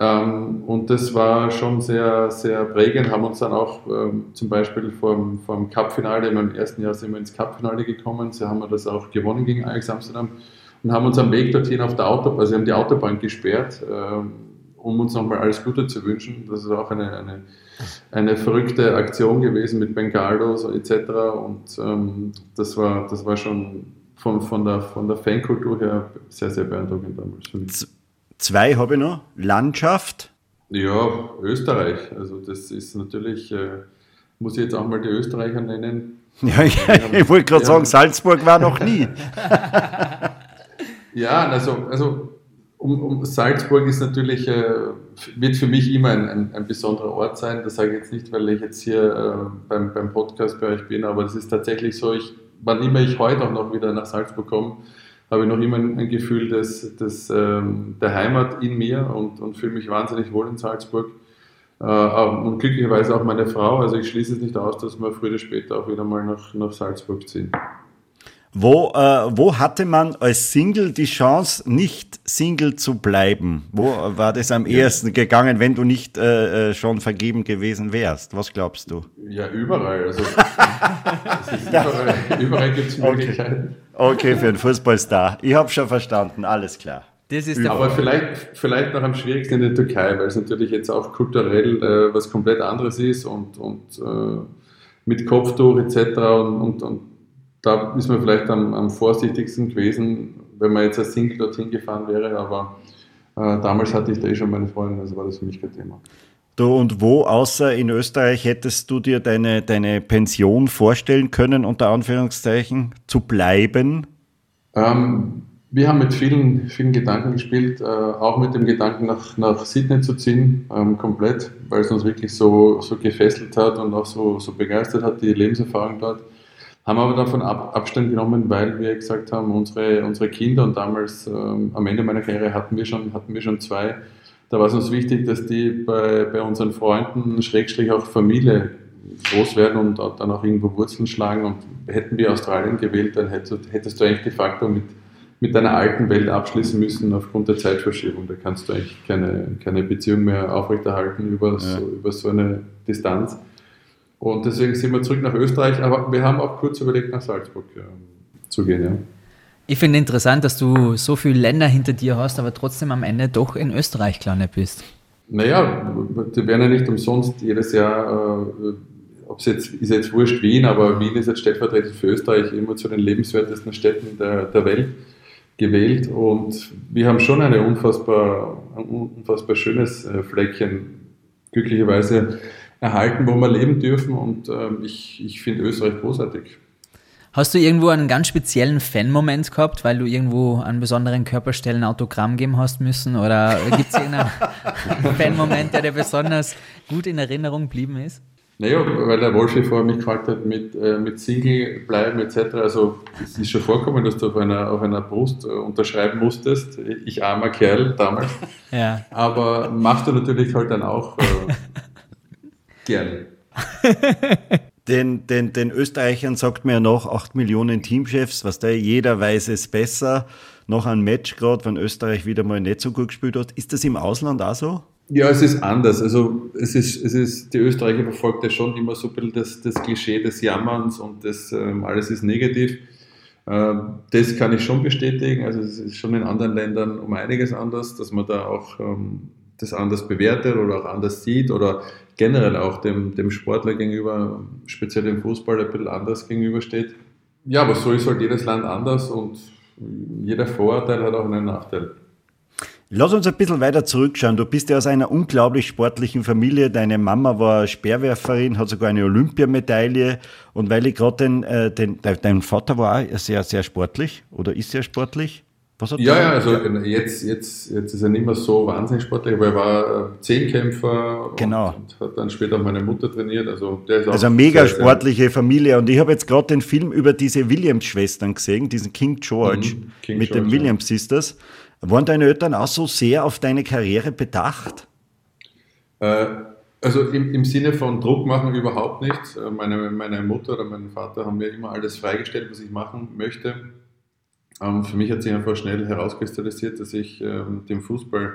Ähm, und das war schon sehr, sehr prägend, haben uns dann auch ähm, zum Beispiel vom, vom Cup-Finale, im ersten Jahr sind wir ins Cup-Finale gekommen, so haben wir das auch gewonnen gegen Ajax Amsterdam und haben uns am Weg dorthin auf der Autobahn, also haben die Autobahn gesperrt, ähm, um uns nochmal alles Gute zu wünschen. Das ist auch eine, eine, eine verrückte Aktion gewesen mit Bengalos etc. Und ähm, das, war, das war schon von, von, der, von der Fankultur her sehr, sehr beeindruckend damals für mich. Zwei habe ich noch. Landschaft. Ja, Österreich. Also das ist natürlich, äh, muss ich jetzt auch mal die Österreicher nennen. Ja, ich, ich wollte gerade sagen, Salzburg war noch nie. ja, also, also um, um Salzburg ist natürlich, äh, wird für mich immer ein, ein, ein, besonderer Ort sein. Das sage ich jetzt nicht, weil ich jetzt hier äh, beim, beim Podcast bei euch bin, aber es ist tatsächlich so, ich, wann immer ich heute auch noch wieder nach Salzburg komme, habe ich noch immer ein, Gefühl des, des, ähm, der Heimat in mir und, und fühle mich wahnsinnig wohl in Salzburg. Äh, und glücklicherweise auch meine Frau. Also ich schließe es nicht aus, dass wir früher oder später auch wieder mal nach, nach Salzburg ziehen. Wo, äh, wo hatte man als Single die Chance, nicht Single zu bleiben? Wo war das am ehesten gegangen, wenn du nicht äh, äh schon vergeben gewesen wärst? Was glaubst du? Ja, überall. Also, überall, überall gibt es Möglichkeiten. Okay. okay, für einen Fußballstar. Ich habe schon verstanden, alles klar. Das ist Aber vielleicht, vielleicht noch am schwierigsten in der Türkei, weil es natürlich jetzt auch kulturell äh, was komplett anderes ist und, und äh, mit Kopftuch etc. Und, und, und da ist man vielleicht am, am, vorsichtigsten gewesen, wenn man jetzt als Single dorthin gefahren wäre, aber äh, damals hatte ich da eh schon meine Freundin, also war das für mich kein Thema. Du, und wo außer in Österreich hättest du dir deine, deine Pension vorstellen können, unter Anführungszeichen, zu bleiben? Ähm, wir haben mit vielen, vielen Gedanken gespielt, äh, auch mit dem Gedanken nach, nach Sydney zu ziehen, ähm, komplett, weil es uns wirklich so, so gefesselt hat und auch so, so begeistert hat, die Lebenserfahrung dort. Haben aber davon Ab Abstand genommen, weil wir gesagt haben, unsere, unsere Kinder und damals ähm, am Ende meiner Karriere hatten wir schon, hatten wir schon zwei. Da war es uns wichtig, dass die bei, bei unseren Freunden, Schrägstrich auch Familie groß werden und dann auch irgendwo Wurzeln schlagen. Und hätten wir Australien gewählt, dann hättest, hättest du eigentlich de facto mit, mit deiner alten Welt abschließen müssen aufgrund der Zeitverschiebung. Da kannst du eigentlich keine, keine Beziehung mehr aufrechterhalten über, ja. so, über so eine Distanz. Und deswegen sind wir zurück nach Österreich, aber wir haben auch kurz überlegt, nach Salzburg äh, zu gehen. Ja. Ich finde interessant, dass du so viele Länder hinter dir hast, aber trotzdem am Ende doch in Österreich gelandet bist. Naja, die werden ja nicht umsonst jedes Jahr, äh, ob es jetzt, ist jetzt wurscht Wien, aber Wien ist jetzt stellvertretend für Österreich immer zu den lebenswertesten Städten der, der Welt gewählt. Und wir haben schon eine unfassbar, ein unfassbar schönes äh, Fleckchen, glücklicherweise erhalten, wo wir leben dürfen. Und ähm, ich, ich finde Österreich großartig. Hast du irgendwo einen ganz speziellen Fan-Moment gehabt, weil du irgendwo an besonderen Körperstellen Autogramm geben hast müssen? Oder gibt es irgendeinen Fan-Moment, der dir besonders gut in Erinnerung geblieben ist? Naja, weil der Wolfi vorher mich gefragt hat, mit, äh, mit Single bleiben etc. Also es ist schon vorkommen, dass du auf einer, auf einer Brust äh, unterschreiben musstest. Ich armer Kerl damals. Ja. Aber machst du natürlich halt dann auch äh, Gerne. Den, den, den Österreichern sagt man ja noch 8 Millionen Teamchefs, was da jeder weiß es besser. Noch ein Match gerade, wenn Österreich wieder mal nicht so gut gespielt hat. Ist das im Ausland auch so? Ja, es ist anders. Also es ist, es ist, die Österreicher verfolgt ja schon immer so ein bisschen das, das Klischee des Jammerns und das ähm, alles ist negativ. Ähm, das kann ich schon bestätigen. Also es ist schon in anderen Ländern um einiges anders, dass man da auch ähm, das anders bewertet oder auch anders sieht oder generell auch dem, dem Sportler gegenüber, speziell dem Fußball, ein bisschen anders gegenübersteht. Ja, aber so ist halt jedes Land anders und jeder Vorurteil hat auch einen Nachteil. Lass uns ein bisschen weiter zurückschauen. Du bist ja aus einer unglaublich sportlichen Familie. Deine Mama war Speerwerferin, hat sogar eine Olympiamedaille. Und weil ich gerade den, äh, den, dein Vater war sehr, sehr sportlich oder ist sehr sportlich. Was hat ja, ja, also jetzt, jetzt, jetzt ist er nicht mehr so wahnsinnig sportlich, aber er war äh, Zehnkämpfer genau. und, hat dann später auch meine Mutter trainiert. Also, der ist also eine mega sehr, sportliche Familie. Und ich habe jetzt gerade den Film über diese Williams-Schwestern gesehen, diesen King George mhm, King mit George, den Williams-Sisters. Waren deine Eltern auch so sehr auf deine Karriere bedacht? Äh, also im, im Sinne von Druck machen überhaupt nicht. Äh, meine, meine Mutter oder mein Vater haben mir immer alles freigestellt, was ich machen möchte. Ähm, für mich hat sich einfach schnell herauskristallisiert, dass ich ähm, dem Fußball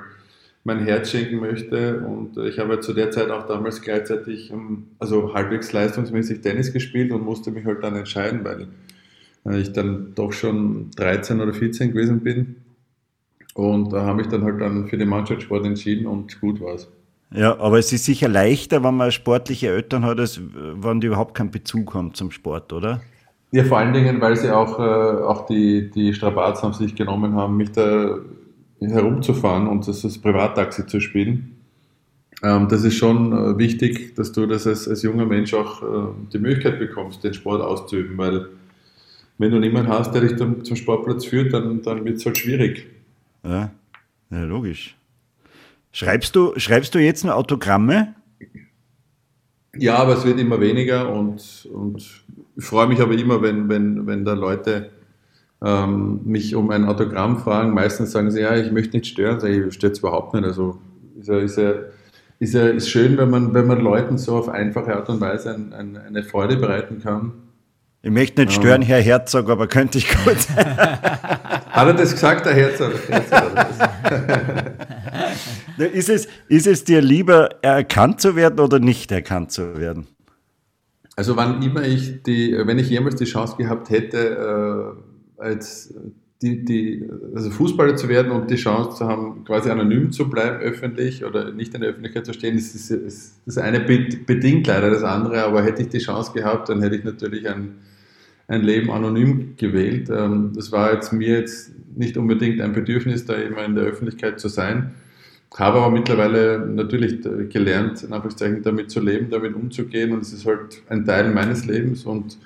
mein Herz schenken möchte. Und äh, ich habe zu der Zeit auch damals gleichzeitig, ähm, also halbwegs leistungsmäßig Tennis gespielt und musste mich halt dann entscheiden, weil äh, ich dann doch schon 13 oder 14 gewesen bin. Und da habe ich dann halt dann für den Mannschaftssport entschieden und gut war es. Ja, aber es ist sicher leichter, wenn man sportliche Eltern hat, als wenn die überhaupt keinen Bezug haben zum Sport, oder? Ja, vor allen Dingen, weil sie auch, äh, auch die, die Strapazen auf sich genommen haben, mich da herumzufahren und das als Privattaxi zu spielen. Ähm, das ist schon äh, wichtig, dass du das als, als junger Mensch auch äh, die Möglichkeit bekommst, den Sport auszuüben, weil wenn du niemanden hast, der dich dann zum Sportplatz führt, dann, dann wird es halt schwierig. Ja, ja, logisch. Schreibst du, schreibst du jetzt nur Autogramme? Ja, aber es wird immer weniger und, und ich freue mich aber immer, wenn, wenn, wenn da Leute ähm, mich um ein Autogramm fragen. Meistens sagen sie, ja, ich möchte nicht stören. Sag ich, stört es überhaupt nicht. Also ist ja, ist ja, ist ja ist schön, wenn man, wenn man Leuten so auf einfache Art und Weise ein, ein, eine Freude bereiten kann. Ich möchte nicht stören, Herr Herzog, aber könnte ich gut. Hat er das gesagt, Herr Herzog? ist, es, ist es dir lieber, erkannt zu werden oder nicht erkannt zu werden? Also wann immer ich die, wenn ich jemals die Chance gehabt hätte, äh, als die, die, also Fußballer zu werden und die Chance zu haben, quasi anonym zu bleiben öffentlich oder nicht in der Öffentlichkeit zu stehen, ist, ist, ist das eine bedingt leider das andere, aber hätte ich die Chance gehabt, dann hätte ich natürlich ein ein Leben anonym gewählt. Ähm, das war jetzt mir jetzt nicht unbedingt ein Bedürfnis, da immer in der Öffentlichkeit zu sein. Habe aber mittlerweile natürlich gelernt, in Anführungszeichen damit zu leben, damit umzugehen und es ist halt ein Teil meines Lebens und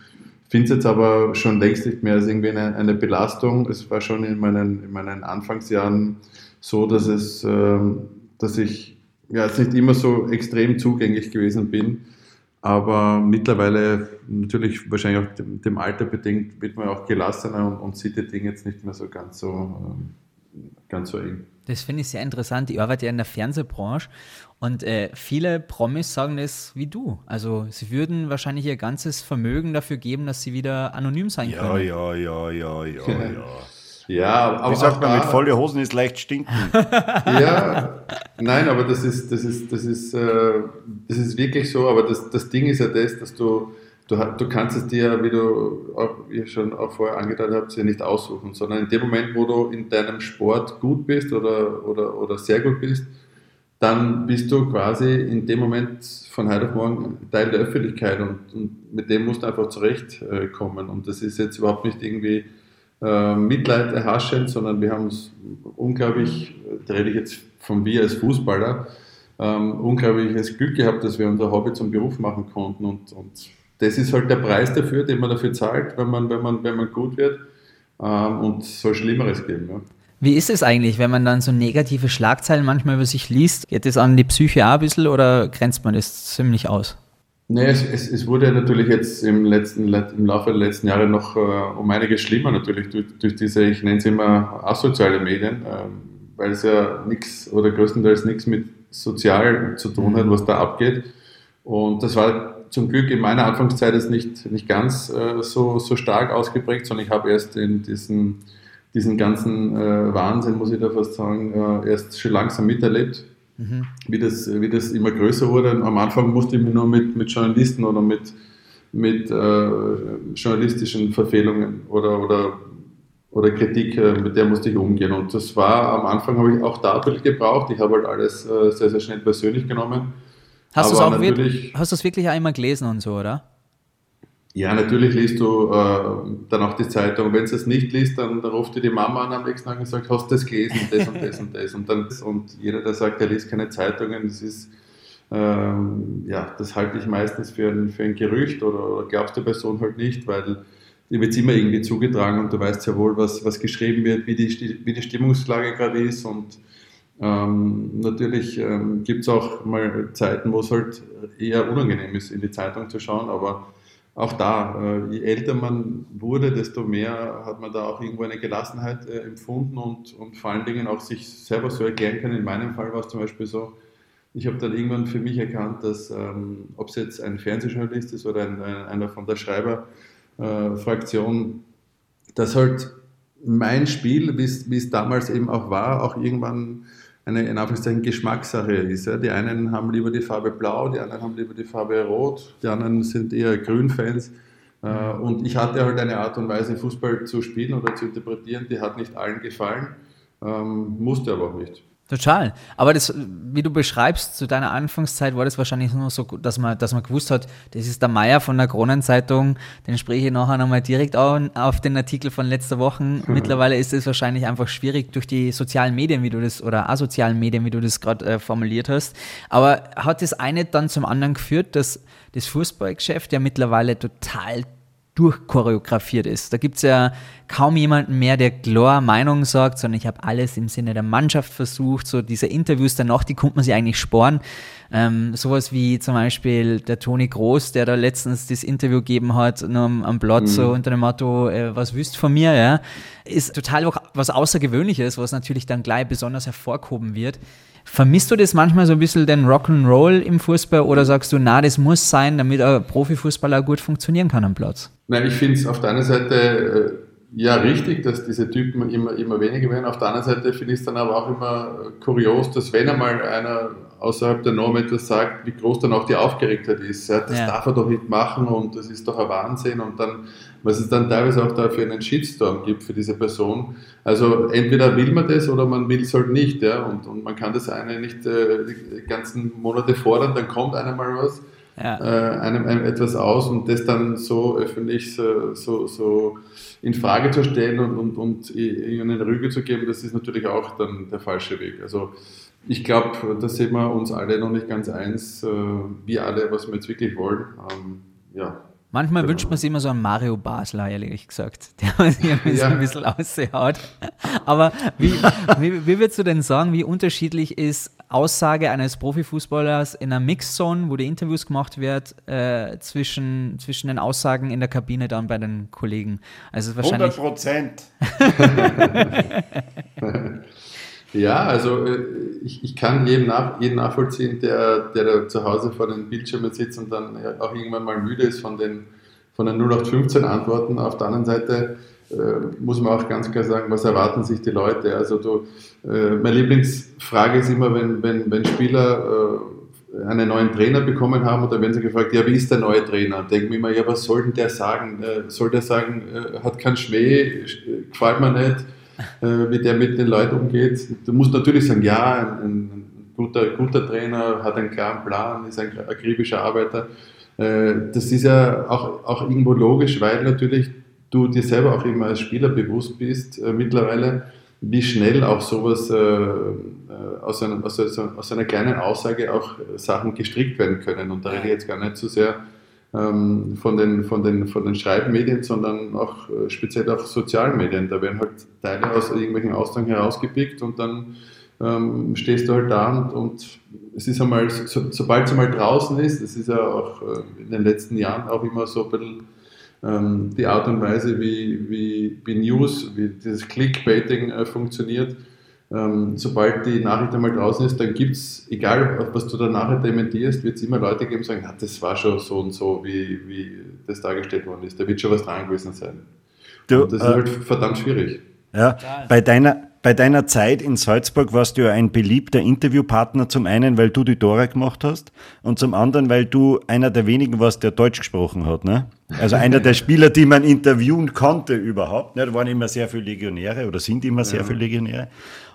finde es jetzt aber schon längst nicht mehr als irgendwie eine, eine, Belastung. Es war schon in meinen, in meinen Anfangsjahren so, dass es, ähm, dass ich ja, jetzt nicht immer so extrem zugänglich gewesen bin aber mittlerweile, natürlich wahrscheinlich auch dem, dem Alter bedingt, wird man auch gelassener und, und, sieht die Dinge jetzt nicht mehr so ganz so, ähm, ganz so eng. Das finde ich sehr interessant. Ich arbeite ja in der Fernsehbranche und äh, viele Promis sagen das wie du. Also sie würden wahrscheinlich ihr ganzes Vermögen dafür geben, dass sie wieder anonym sein ja, können. Ja, ja, ja, ja, ja, ja. Ja, aber. Wie sagt man, mit volle Hosen ist leicht stinken. ja, nein, aber das ist, das ist, das ist, äh, das ist wirklich so. Aber das, das Ding ist ja das, dass du, du, du kannst es dir, wie du auch, wie schon auch vorher angedeutet habt, ja nicht aussuchen, sondern in dem Moment, wo du in deinem Sport gut bist oder, oder, oder sehr gut bist, dann bist du quasi in dem Moment von heute auf morgen Teil der Öffentlichkeit und, und mit dem musst du einfach zurechtkommen. Und das ist jetzt überhaupt nicht irgendwie äh, Mitleid erhaschend, sondern wir haben es unglaublich, da rede ich jetzt von wir als Fußballer, ähm, unglaubliches Glück gehabt, dass wir unser Hobby zum Beruf machen konnten und, und das ist halt der Preis dafür, den man dafür zahlt, wenn man, wenn man, wenn man gut wird ähm, und es soll Schlimmeres geben. Ja. Wie ist es eigentlich, wenn man dann so negative Schlagzeilen manchmal über sich liest? Geht das an die Psyche auch ein bisschen oder grenzt man das ziemlich aus? Nee, es, es, es, wurde natürlich jetzt im, letzten, im Laufe der letzten Jahre noch äh, um einiges schlimmer, natürlich durch, durch diese, ich nenne es immer asoziale Medien, äh, weil es ja nichts oder größtenteils nichts mit sozial zu tun hat, was da abgeht. Und das war zum Glück in meiner Anfangszeit jetzt nicht, nicht ganz äh, so, so stark ausgeprägt, sondern ich habe erst in diesen, diesen ganzen äh, Wahnsinn, muss ich da fast sagen, äh, erst schon langsam miterlebt mhm. wie, das, wie das immer größer wurde. Am Anfang musste ich mich nur mit, mit Journalisten oder mit, mit äh, journalistischen Verfehlungen oder, oder, oder Kritik, äh, mit der musste ich umgehen. Und das war am Anfang, habe ich auch da ein bisschen gebraucht. Ich habe halt alles äh, sehr, sehr schnell persönlich genommen. Hast du es auch wirklich, hast wirklich einmal gelesen und so, oder? Ja, natürlich liest du äh, dann auch die Zeitung. Wenn du es nicht liest, dann, dann ruft dir die Mama an am nächsten Tag und sagt, hast du das gelesen, das und das und das. Und, dann, und jeder, der sagt, er liest keine Zeitungen, das ist, ähm, ja, das halte ich meistens für ein, für ein Gerücht oder, oder glaubst der Person halt nicht, weil die wird immer irgendwie zugetragen und du weißt ja wohl, was, was geschrieben wird, wie die, wie die Stimmungslage gerade ist und ähm, natürlich ähm, gibt es auch mal Zeiten, wo es halt eher unangenehm ist, in die Zeitung zu schauen, aber auch da, äh, je älter man wurde, desto mehr hat man da auch irgendwo eine Gelassenheit äh, empfunden und, und vor allen Dingen auch sich selber so erklären können. In meinem Fall war es zum Beispiel so, ich habe dann irgendwann für mich erkannt, dass ähm, ob es jetzt ein Fernsehjournalist ist oder ein, ein, einer von der Schreiberfraktion, äh, dass halt mein Spiel, wie es damals eben auch war, auch irgendwann eine in Anführungszeichen Geschmackssache ist. Ja. Die einen haben lieber die Farbe Blau, die anderen haben lieber die Farbe Rot, die anderen sind eher Grünfans. Äh, und ich hatte halt eine Art und Weise, Fußball zu spielen oder zu interpretieren, die hat nicht allen gefallen, ähm, musste aber auch nicht. Total. Aber das, wie du beschreibst, zu deiner Anfangszeit war das wahrscheinlich nur so, dass man, dass man gewusst hat, das ist der Meier von der Kronenzeitung, den spreche ich nachher nochmal direkt auf den Artikel von letzter Woche. Mhm. Mittlerweile ist es wahrscheinlich einfach schwierig durch die sozialen Medien, wie du das, oder asozialen Medien, wie du das gerade äh, formuliert hast. Aber hat das eine dann zum anderen geführt, dass das Fußballgeschäft ja mittlerweile total durchchoreografiert ist. Da gibt es ja kaum jemanden mehr, der klar Meinung sagt, sondern ich habe alles im Sinne der Mannschaft versucht. So diese Interviews danach, die konnte man sich eigentlich sparen. Ähm, sowas wie zum Beispiel der Toni Groß, der da letztens das Interview gegeben hat, nur am, am Blatt, mhm. so unter dem Motto, äh, was wüsst von mir, ja, ist total was Außergewöhnliches, was natürlich dann gleich besonders hervorgehoben wird. Vermisst du das manchmal so ein bisschen den Rock'n'Roll im Fußball oder sagst du, na, das muss sein, damit ein Profifußballer gut funktionieren kann am Platz? Nein, ich finde es auf der einen Seite äh, ja richtig, dass diese Typen immer, immer weniger werden. Auf der anderen Seite finde ich es dann aber auch immer kurios, dass wenn einmal einer außerhalb der Norm etwas sagt, wie groß dann auch die Aufgeregtheit ist. Ja, das ja. darf er doch nicht machen und das ist doch ein Wahnsinn und dann, was es dann teilweise auch dafür einen Shitstorm gibt für diese Person. Also entweder will man das oder man will es halt nicht. Ja, und, und man kann das eine nicht äh, die ganzen Monate fordern, dann kommt einem mal was ja. äh, einem, einem, etwas aus und das dann so öffentlich so, so, so in Frage zu stellen und, und, und ihnen Rüge zu geben, das ist natürlich auch dann der falsche Weg. Also ich glaube, da sehen wir uns alle noch nicht ganz eins, äh, wie alle, was wir jetzt wirklich wollen. Ähm, ja, Manchmal genau. wünscht man sich immer so einen Mario Basler, ehrlich gesagt, der sich ein bisschen, ja. ein bisschen aussehaut. Aber wie, wie, wie würdest du denn sagen, wie unterschiedlich ist Aussage eines Profifußballers in einer Mixzone, wo die Interviews gemacht wird, äh, zwischen, zwischen den Aussagen in der Kabine dann bei den Kollegen? Also wahrscheinlich 100 Prozent. Ja, also äh, ich, ich kann jeden, nach, jeden nachvollziehen, der, der da zu Hause vor den Bildschirmen sitzt und dann auch irgendwann mal müde ist von den, von den 0815 Antworten. Auf der anderen Seite äh, muss man auch ganz klar sagen, was erwarten sich die Leute? Also du, äh, meine Lieblingsfrage ist immer, wenn, wenn, wenn Spieler äh, einen neuen Trainer bekommen haben oder wenn sie gefragt, ja, wie ist der neue Trainer? Denken wir immer, ja, was soll denn der sagen? Äh, soll der sagen, äh, hat keinen Schmäh, gefällt mir nicht? Äh, wie der mit den Leuten umgeht. Du musst natürlich sagen, ja, ein, ein guter, guter Trainer hat einen klaren Plan, ist ein akribischer Arbeiter. Äh, das ist ja auch, auch irgendwo logisch, weil natürlich du dir selber auch immer als Spieler bewusst bist, äh, mittlerweile, wie schnell auch sowas äh, äh aus, einem, aus, aus, einer kleinen Aussage auch Sachen gestrickt werden können. Und da rede ich jetzt gar nicht so sehr ähm, von, den, von, den, von den Schreibmedien, sondern auch äh, speziell auf sozialen Medien. Da werden halt Teile aus irgendwelchen Aussagen herausgepickt und dann ähm, stehst du halt da und, und es ist einmal, so, sobald es einmal draußen ist, das ist ja auch äh, in den letzten Jahren auch immer so ein bisschen ähm, die Art und Weise, wie, wie, wie News, wie dieses Clickbaiting äh, funktioniert, ähm, sobald die Nachricht einmal draußen ist, dann gibt es, egal was du danach dementierst, wird es immer Leute geben, die sagen, ah, das war schon so und so, wie, wie das dargestellt worden ist. Da wird schon was dran gewesen sein. Du, und das äh, ist halt verdammt schwierig. Ja, bei deiner, bei deiner Zeit in Salzburg warst du ja ein beliebter Interviewpartner, zum einen, weil du die Tore gemacht hast und zum anderen, weil du einer der wenigen warst, der Deutsch gesprochen hat. Ne? Also einer der Spieler, die man interviewen konnte überhaupt. Ne? Da waren immer sehr viele Legionäre oder sind immer sehr ja. viele Legionäre.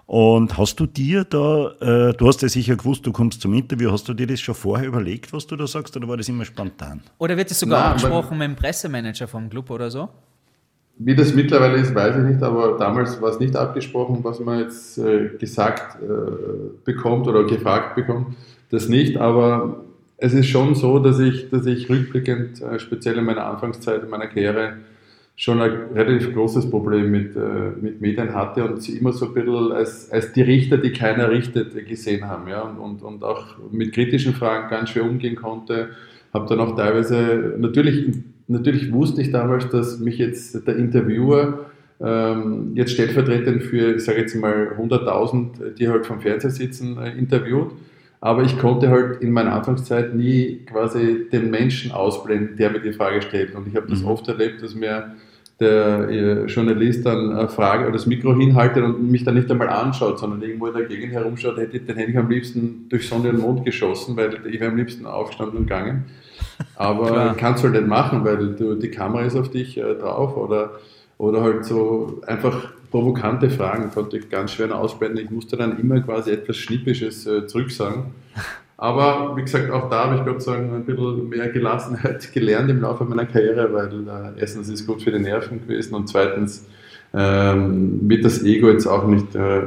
Und hast du dir da, äh, du hast ja sicher gewusst, du kommst zum Interview, hast du dir das schon vorher überlegt, was du da sagst, oder war das immer spontan? Oder wird das sogar Nein, abgesprochen mit dem Pressemanager vom Club oder so? Wie das mittlerweile ist, weiß ich nicht, aber damals war es nicht abgesprochen, was man jetzt äh, gesagt äh, bekommt oder gefragt bekommt, das nicht, aber es ist schon so, dass ich, dass ich rückblickend, äh, speziell in meiner Anfangszeit in meiner Karriere, schon ein relativ großes Problem mit, äh, mit Medien hatte und sie immer so ein bisschen als, als die Richter, die keiner richtet, gesehen haben. Ja? Und, und, und auch mit kritischen Fragen ganz schwer umgehen konnte. Habe dann auch teilweise, natürlich, natürlich wusste ich damals, dass mich jetzt der Interviewer ähm, jetzt stellvertretend für, ich sage jetzt mal 100.000, die halt vom Fernseher sitzen, äh, interviewt. aber ich konnte halt in meiner Anfangszeit nie quasi den Menschen ausblenden, der mir die Frage stellt. Und ich habe das mhm. oft erlebt, dass mir der äh, Journalist dann eine Frage oder das Mikro hinhaltet und mich dann nicht einmal anschaut, sondern irgendwo in der Gegend herumschaut, hätte, dann hätte ich am liebsten durch Sonne und Mond geschossen, weil ich wäre am liebsten aufgestanden und gegangen. Aber kannst du halt nicht machen, weil du, die Kamera ist auf dich äh, drauf oder, oder halt so einfach provokante Fragen konnte ich ganz schwer ausblenden. Ich musste dann immer quasi etwas Schnippisches äh, zurücksagen. Aber wie gesagt, auch da habe ich Gott sei ein bisschen mehr Gelassenheit gelernt im Laufe meiner Karriere, weil äh, erstens ist es gut für die Nerven gewesen und zweitens ähm, wird das Ego jetzt auch nicht äh,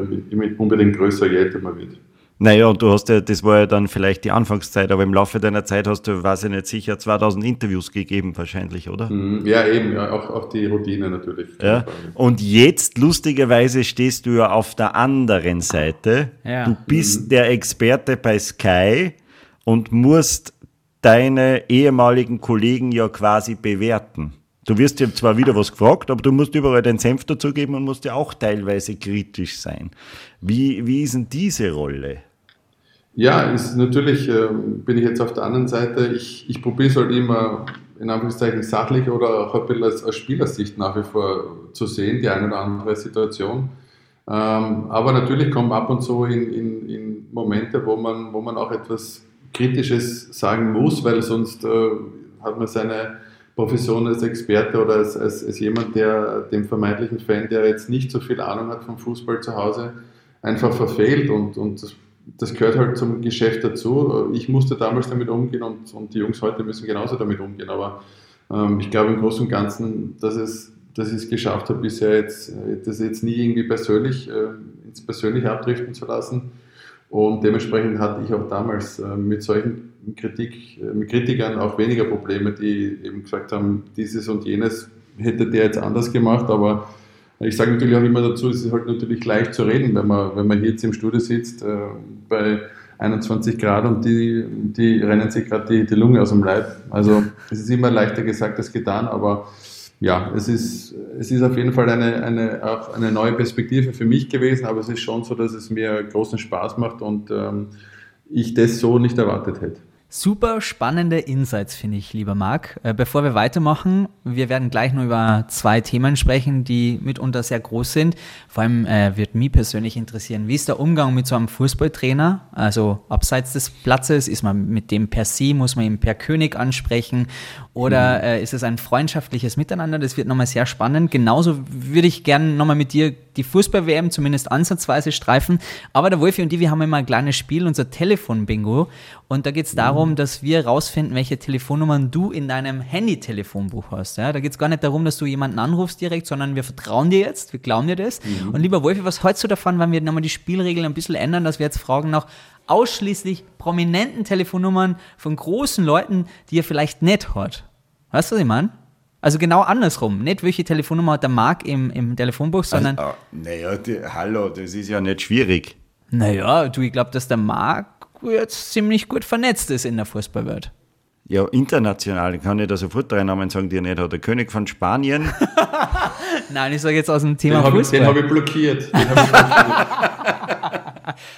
unbedingt größer, je älter man wird. Naja, und du hast ja, das war ja dann vielleicht die Anfangszeit, aber im Laufe deiner Zeit hast du, weiß ich nicht sicher, 2000 Interviews gegeben wahrscheinlich, oder? Mhm. Ja, eben, ja, auch, auch die Routine natürlich. Ja. Und jetzt, lustigerweise, stehst du ja auf der anderen Seite. Ja. Du bist mhm. der Experte bei Sky und musst deine ehemaligen Kollegen ja quasi bewerten. Du wirst dir zwar wieder was gefragt, aber du musst überall deinen Senf dazugeben und musst ja auch teilweise kritisch sein. Wie, wie ist denn diese Rolle? Ja, ist natürlich äh, bin ich jetzt auf der anderen Seite. Ich, ich probiere es halt immer in Anführungszeichen sachlich oder auch ein bisschen als, als Spielersicht nach wie vor zu sehen, die eine oder andere Situation. Ähm, aber natürlich kommen ab und zu in, in, in, Momente, wo man, wo man auch etwas Kritisches sagen muss, weil sonst äh, hat man seine Profession als Experte oder als, als, als jemand, der dem vermeintlichen Fan, der jetzt nicht so viel Ahnung hat vom Fußball zu Hause, einfach verfehlt und, und das das gehört halt zum Geschäft dazu. Ich musste damals damit umgehen und, und die Jungs heute müssen genauso damit umgehen. Aber ähm, ich glaube im Großen und Ganzen, dass, es, dass ich es geschafft habe, bisher jetzt, das jetzt nie irgendwie persönlich, äh, ins Persönliche abdriften zu lassen. Und dementsprechend hatte ich auch damals äh, mit solchen Kritik, äh, mit Kritikern auch weniger Probleme, die eben gesagt haben, dieses und jenes hätte der jetzt anders gemacht, aber ich sage natürlich auch immer dazu, es ist halt natürlich leicht zu reden, wenn man, wenn man hier jetzt im Studio sitzt äh, bei 21 Grad und die, die rennen sich gerade die, die Lunge aus dem Leib. Also es ist immer leichter gesagt als getan, aber ja, es ist, es ist auf jeden Fall eine, eine, auch eine neue Perspektive für mich gewesen, aber es ist schon so, dass es mir großen Spaß macht und ähm, ich das so nicht erwartet hätte. Super spannende Insights, finde ich, lieber Marc. Äh, bevor wir weitermachen, wir werden gleich nur über zwei Themen sprechen, die mitunter sehr groß sind. Vor allem äh, wird mich persönlich interessieren, wie ist der Umgang mit so einem Fußballtrainer? Also abseits des Platzes, ist man mit dem per Sie, muss man ihn per König ansprechen oder mhm. äh, ist es ein freundschaftliches Miteinander? Das wird nochmal sehr spannend. Genauso würde ich gerne nochmal mit dir die Fußball-WM zumindest ansatzweise streifen. Aber der Wolfi und die, wir haben immer ein kleines Spiel, unser Telefon-Bingo. Und da geht es darum, dass wir rausfinden, welche Telefonnummern du in deinem Handy-Telefonbuch hast. Ja, da geht es gar nicht darum, dass du jemanden anrufst direkt, sondern wir vertrauen dir jetzt, wir glauben dir das. Mhm. Und lieber Wolfi, was hältst du davon, wenn wir nochmal die Spielregeln ein bisschen ändern, dass wir jetzt fragen nach ausschließlich prominenten Telefonnummern von großen Leuten, die ihr vielleicht nicht hört? Weißt du, was ich meine? Also genau andersrum. Nicht welche Telefonnummer hat der Marc im, im Telefonbuch, sondern. Also, naja, hallo, das ist ja nicht schwierig. Naja, du, ich glaube, dass der Marc jetzt ziemlich gut vernetzt ist in der Fußballwelt. Ja, international kann ich da sofort drei Namen sagen, die er nicht hat. Der König von Spanien. Nein, ich sage jetzt aus dem Thema den Fußball. den habe ich blockiert. Den hab ich blockiert.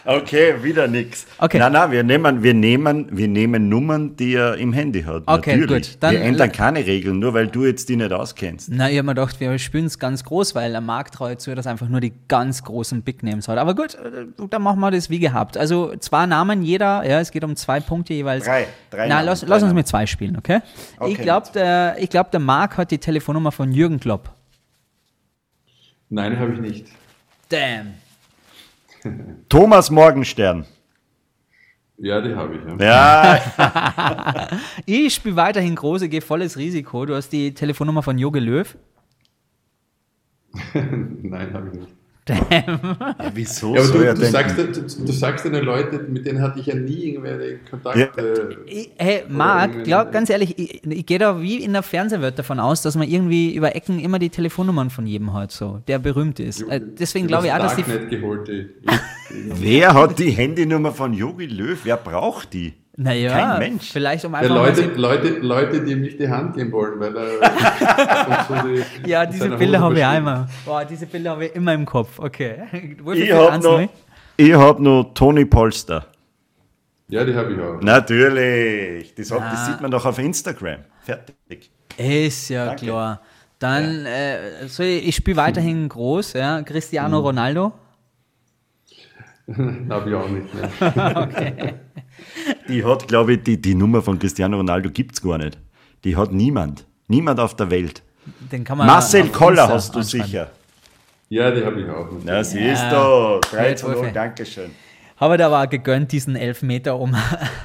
okay, wieder nichts. Okay. Nein, nein, wir nehmen, wir, nehmen, wir nehmen Nummern, die er im Handy hat. Okay, Natürlich. gut. Dann wir ändern keine Regeln, nur weil du jetzt die nicht auskennst. Na, ich habe mir gedacht, wir spielen es ganz groß, weil der Markt treu zu, dass einfach nur die ganz großen Big Names hat. Aber gut, äh, dann machen wir das wie gehabt. Also zwei Namen jeder, ja, es geht um zwei Punkte jeweils. Drei. drei Na, Namen, lass, lass uns mit zwei spielen, okay? okay ich glaube, der, glaub, der Marc hat die Telefonnummer von Jürgen Klopp. Nein, habe ich nicht. Damn. Thomas Morgenstern. Ja, die habe ich. Ja. ja. ich spiele weiterhin große, gehe volles Risiko. Du hast die Telefonnummer von Joge Löw. Nein, habe ich nicht. Damn. Ja, wieso? Ja, aber du, du, sagst, du, du, sagst deine Leute, mit denen hatte ich ja nie irgendwelche Kontakte. Ja. Hey, Marc, glaub, ganz ehrlich, ich, ich gehe da wie in der Fernsehwelt davon aus, dass man irgendwie über Ecken immer die Telefonnummern von jedem hat, so, der berühmt ist. Äh, deswegen glaube ich auch, dass die. Geholt, die, Wer hat die Handynummer von Jogi Löw? Wer braucht die? Naja, Kein Mensch. vielleicht um einfach ja, Leute, Leute, Leute, die ihm nicht die Hand geben wollen, weil er so die, Ja, diese Bilder habe ich einmal. Boah, diese Bilder habe ich immer im Kopf. Okay. ich habe noch, hab noch Tony Polster. Ja, die habe ich auch. Natürlich. Die, sagt, ja. das sieht man doch auf Instagram. Fertig. Ist ja Danke. klar. Dann, ja. äh, so, ich spiele weiterhin groß, ja. Cristiano hm. Ronaldo. habe ich auch nicht. Ne? okay. Die hat, glaube ich, die, die Nummer von Cristiano Ronaldo gibt es gar nicht. Die hat niemand. Niemand auf der Welt. Den kann man Marcel Koller hast du sicher. Ja, die habe ich auch. Nicht. Ja, siehst du. 3 zu 0, Dankeschön. Habe da aber gegönnt, diesen Elfmeter, um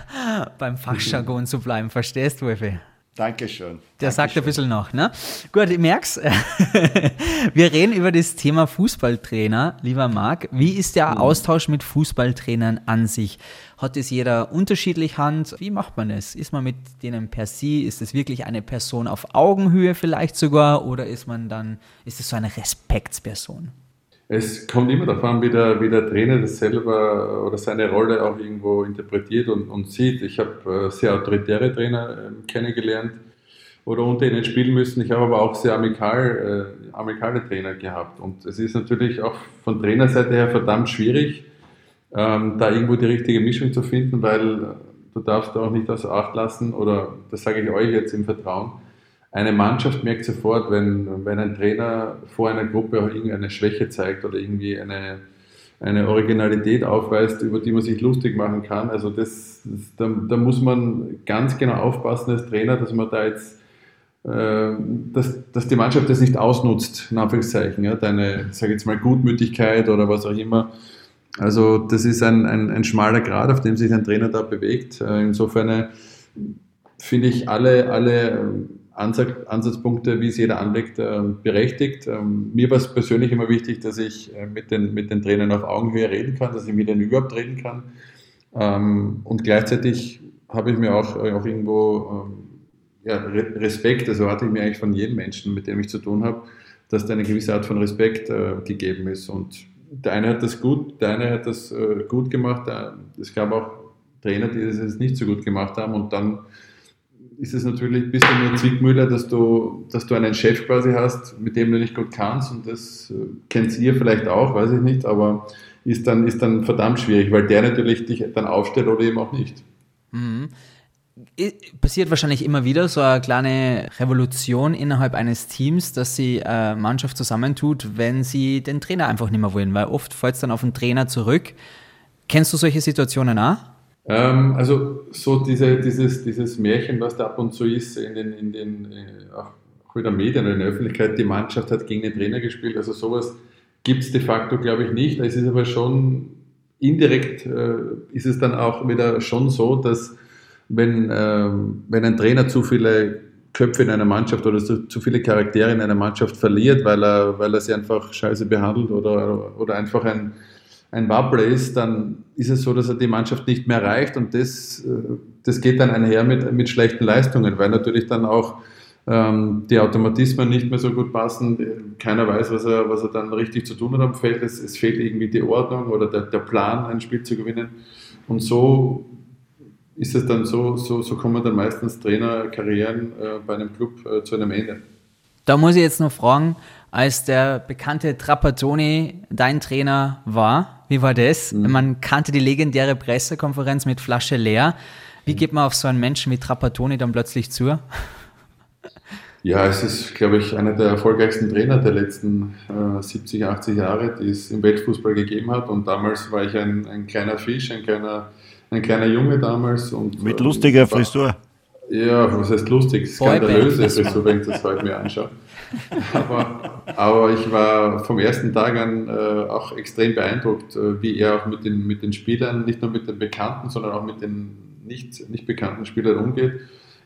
beim Fachjargon zu bleiben. Verstehst du, Wolfi? Dankeschön. Der Dankeschön. sagt ein bisschen noch, ne? Gut, ich merk's. Wir reden über das Thema Fußballtrainer, lieber Marc. Wie ist der mhm. Austausch mit Fußballtrainern an sich? Hat es jeder unterschiedlich Hand? Wie macht man es? Ist man mit denen per se? Ist es wirklich eine Person auf Augenhöhe vielleicht sogar? Oder ist man dann, ist es so eine Respektsperson? Es kommt immer davon, wie der, wie der Trainer das selber oder seine Rolle auch irgendwo interpretiert und, und sieht. Ich habe äh, sehr autoritäre Trainer äh, kennengelernt oder unter ihnen spielen müssen. Ich habe aber auch sehr amikal, äh, amikale Trainer gehabt. Und es ist natürlich auch von Trainerseite her verdammt schwierig, ähm, da irgendwo die richtige Mischung zu finden, weil du darfst auch nicht außer Acht lassen, oder das sage ich euch jetzt im Vertrauen, eine Mannschaft merkt sofort, wenn, wenn ein Trainer vor einer Gruppe irgendeine Schwäche zeigt oder irgendwie eine, eine Originalität aufweist, über die man sich lustig machen kann. Also das, das da, da, muss man ganz genau aufpassen als Trainer, dass man da jetzt, äh, dass, dass die Mannschaft das nicht ausnutzt, in Anführungszeichen, ja, deine, sage jetzt mal, Gutmütigkeit oder was auch immer. Also das ist ein, ein, ein schmaler Grad, auf dem sich ein Trainer da bewegt. Äh, insofern äh, finde ich alle, alle Ansatzpunkte, wie es jeder anlegt, ähm, berechtigt. Ähm, mir war es persönlich immer wichtig, dass ich äh, mit den, mit den Trainern auf Augenhöhe reden kann, dass ich mit denen überhaupt reden kann. Ähm, und gleichzeitig habe ich mir auch, äh, auch irgendwo ja, Respekt, also hatte ich mir eigentlich von jedem Menschen, mit dem ich zu tun habe, dass da eine gewisse Art von Respekt äh, gegeben ist. Und der eine hat das gut, der eine hat das gut gemacht. Es gab auch Trainer, die das nicht so gut gemacht haben und dann ist es natürlich ein bisschen eine Zwickmühle, dass du, dass du einen Chef quasi hast, mit dem du nicht gut kannst und das äh, kennt ihr vielleicht auch, weiß ich nicht, aber ist dann, ist dann verdammt schwierig, weil der natürlich dich dann aufstellt oder eben auch nicht. Mhm. Passiert wahrscheinlich immer wieder so eine kleine Revolution innerhalb eines Teams, dass sie äh, Mannschaft zusammentut, wenn sie den Trainer einfach nicht mehr wollen, weil oft fällt es dann auf den Trainer zurück. Kennst du solche Situationen auch? Ähm, also so diese, dieses, dieses Märchen, was da ab und zu ist in den, in den äh, auch in den Medien oder in der Öffentlichkeit, die Mannschaft hat gegen den Trainer gespielt, also sowas gibt es de facto, glaube ich, nicht. Es ist aber schon indirekt, äh, ist es dann auch wieder schon so, dass wenn, äh, wenn ein Trainer zu viele Köpfe in einer Mannschaft oder zu, zu, viele Charaktere in einer Mannschaft verliert, weil er, weil er sie einfach scheiße behandelt oder, oder einfach ein, ein Wappler ist, dann ist es so, dass er die Mannschaft nicht mehr erreicht und das, äh, das geht dann einher mit, mit schlechten Leistungen, weil natürlich dann auch ähm, die Automatismen nicht mehr so gut passen. Keiner weiß, was er, was er dann richtig zu tun hat am Feld. Es, es fehlt irgendwie die Ordnung oder der, der Plan, ein Spiel zu gewinnen. Und so ist es dann so, so, so kommen dann meistens Trainerkarrieren äh, bei einem Club äh, zu einem Ende. Da muss ich jetzt noch fragen, als der bekannte Trapattoni dein Trainer war, wie war das? Mhm. Man kannte die legendäre Pressekonferenz mit Flasche leer. Wie geht man auf so einen Menschen wie Trapattoni dann plötzlich zu? Ja, es ist, glaube ich, einer der erfolgreichsten Trainer der letzten äh, 70, 80 Jahre, die es im Weltfußball gegeben hat. Und damals war ich ein, ein kleiner Fisch, ein kleiner, ein kleiner Junge damals. Und, Mit lustiger Frisur. Ja, was heißt lustig? Skandalöse Frisur, wenn ich das heute mir anschaue. Aber, aber ich war vom ersten Tag an äh, auch extrem beeindruckt, äh, wie er auch mit den, mit den Spielern, nicht nur mit den bekannten, sondern auch mit den nicht, nicht bekannten Spielern umgeht.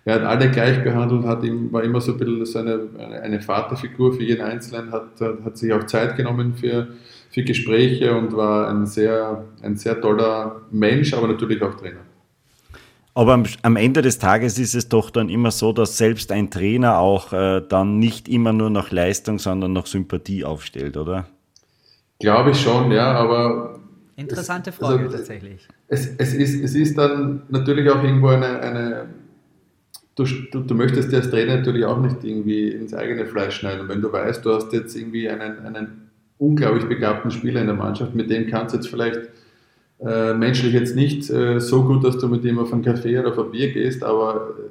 Er hat alle gleich behandelt, hat ihm, war immer so ein bisschen so eine, eine Vaterfigur für jeden Einzelnen, hat, hat sich auch Zeit genommen für, für Gespräche und war ein sehr, ein sehr toller Mensch, aber natürlich auch Trainer. Aber am, am, Ende des Tages ist es doch dann immer so, dass selbst ein Trainer auch äh, dann nicht immer nur nach Leistung, sondern nach Sympathie aufstellt, oder? Glaube ich schon, ja, aber. Interessante es, also Frage also, tatsächlich. Es, es, ist, es ist dann natürlich auch irgendwo eine. eine du, du, du möchtest dir als Trainer natürlich auch nicht irgendwie ins eigene Fleisch schneiden. wenn du weißt, du hast jetzt irgendwie einen, einen unglaublich begabten Spieler in der Mannschaft, mit dem kannst du jetzt vielleicht äh, menschlich jetzt nicht äh, so gut, dass du mit ihm auf einen Kaffee oder auf ein Bier gehst, aber äh,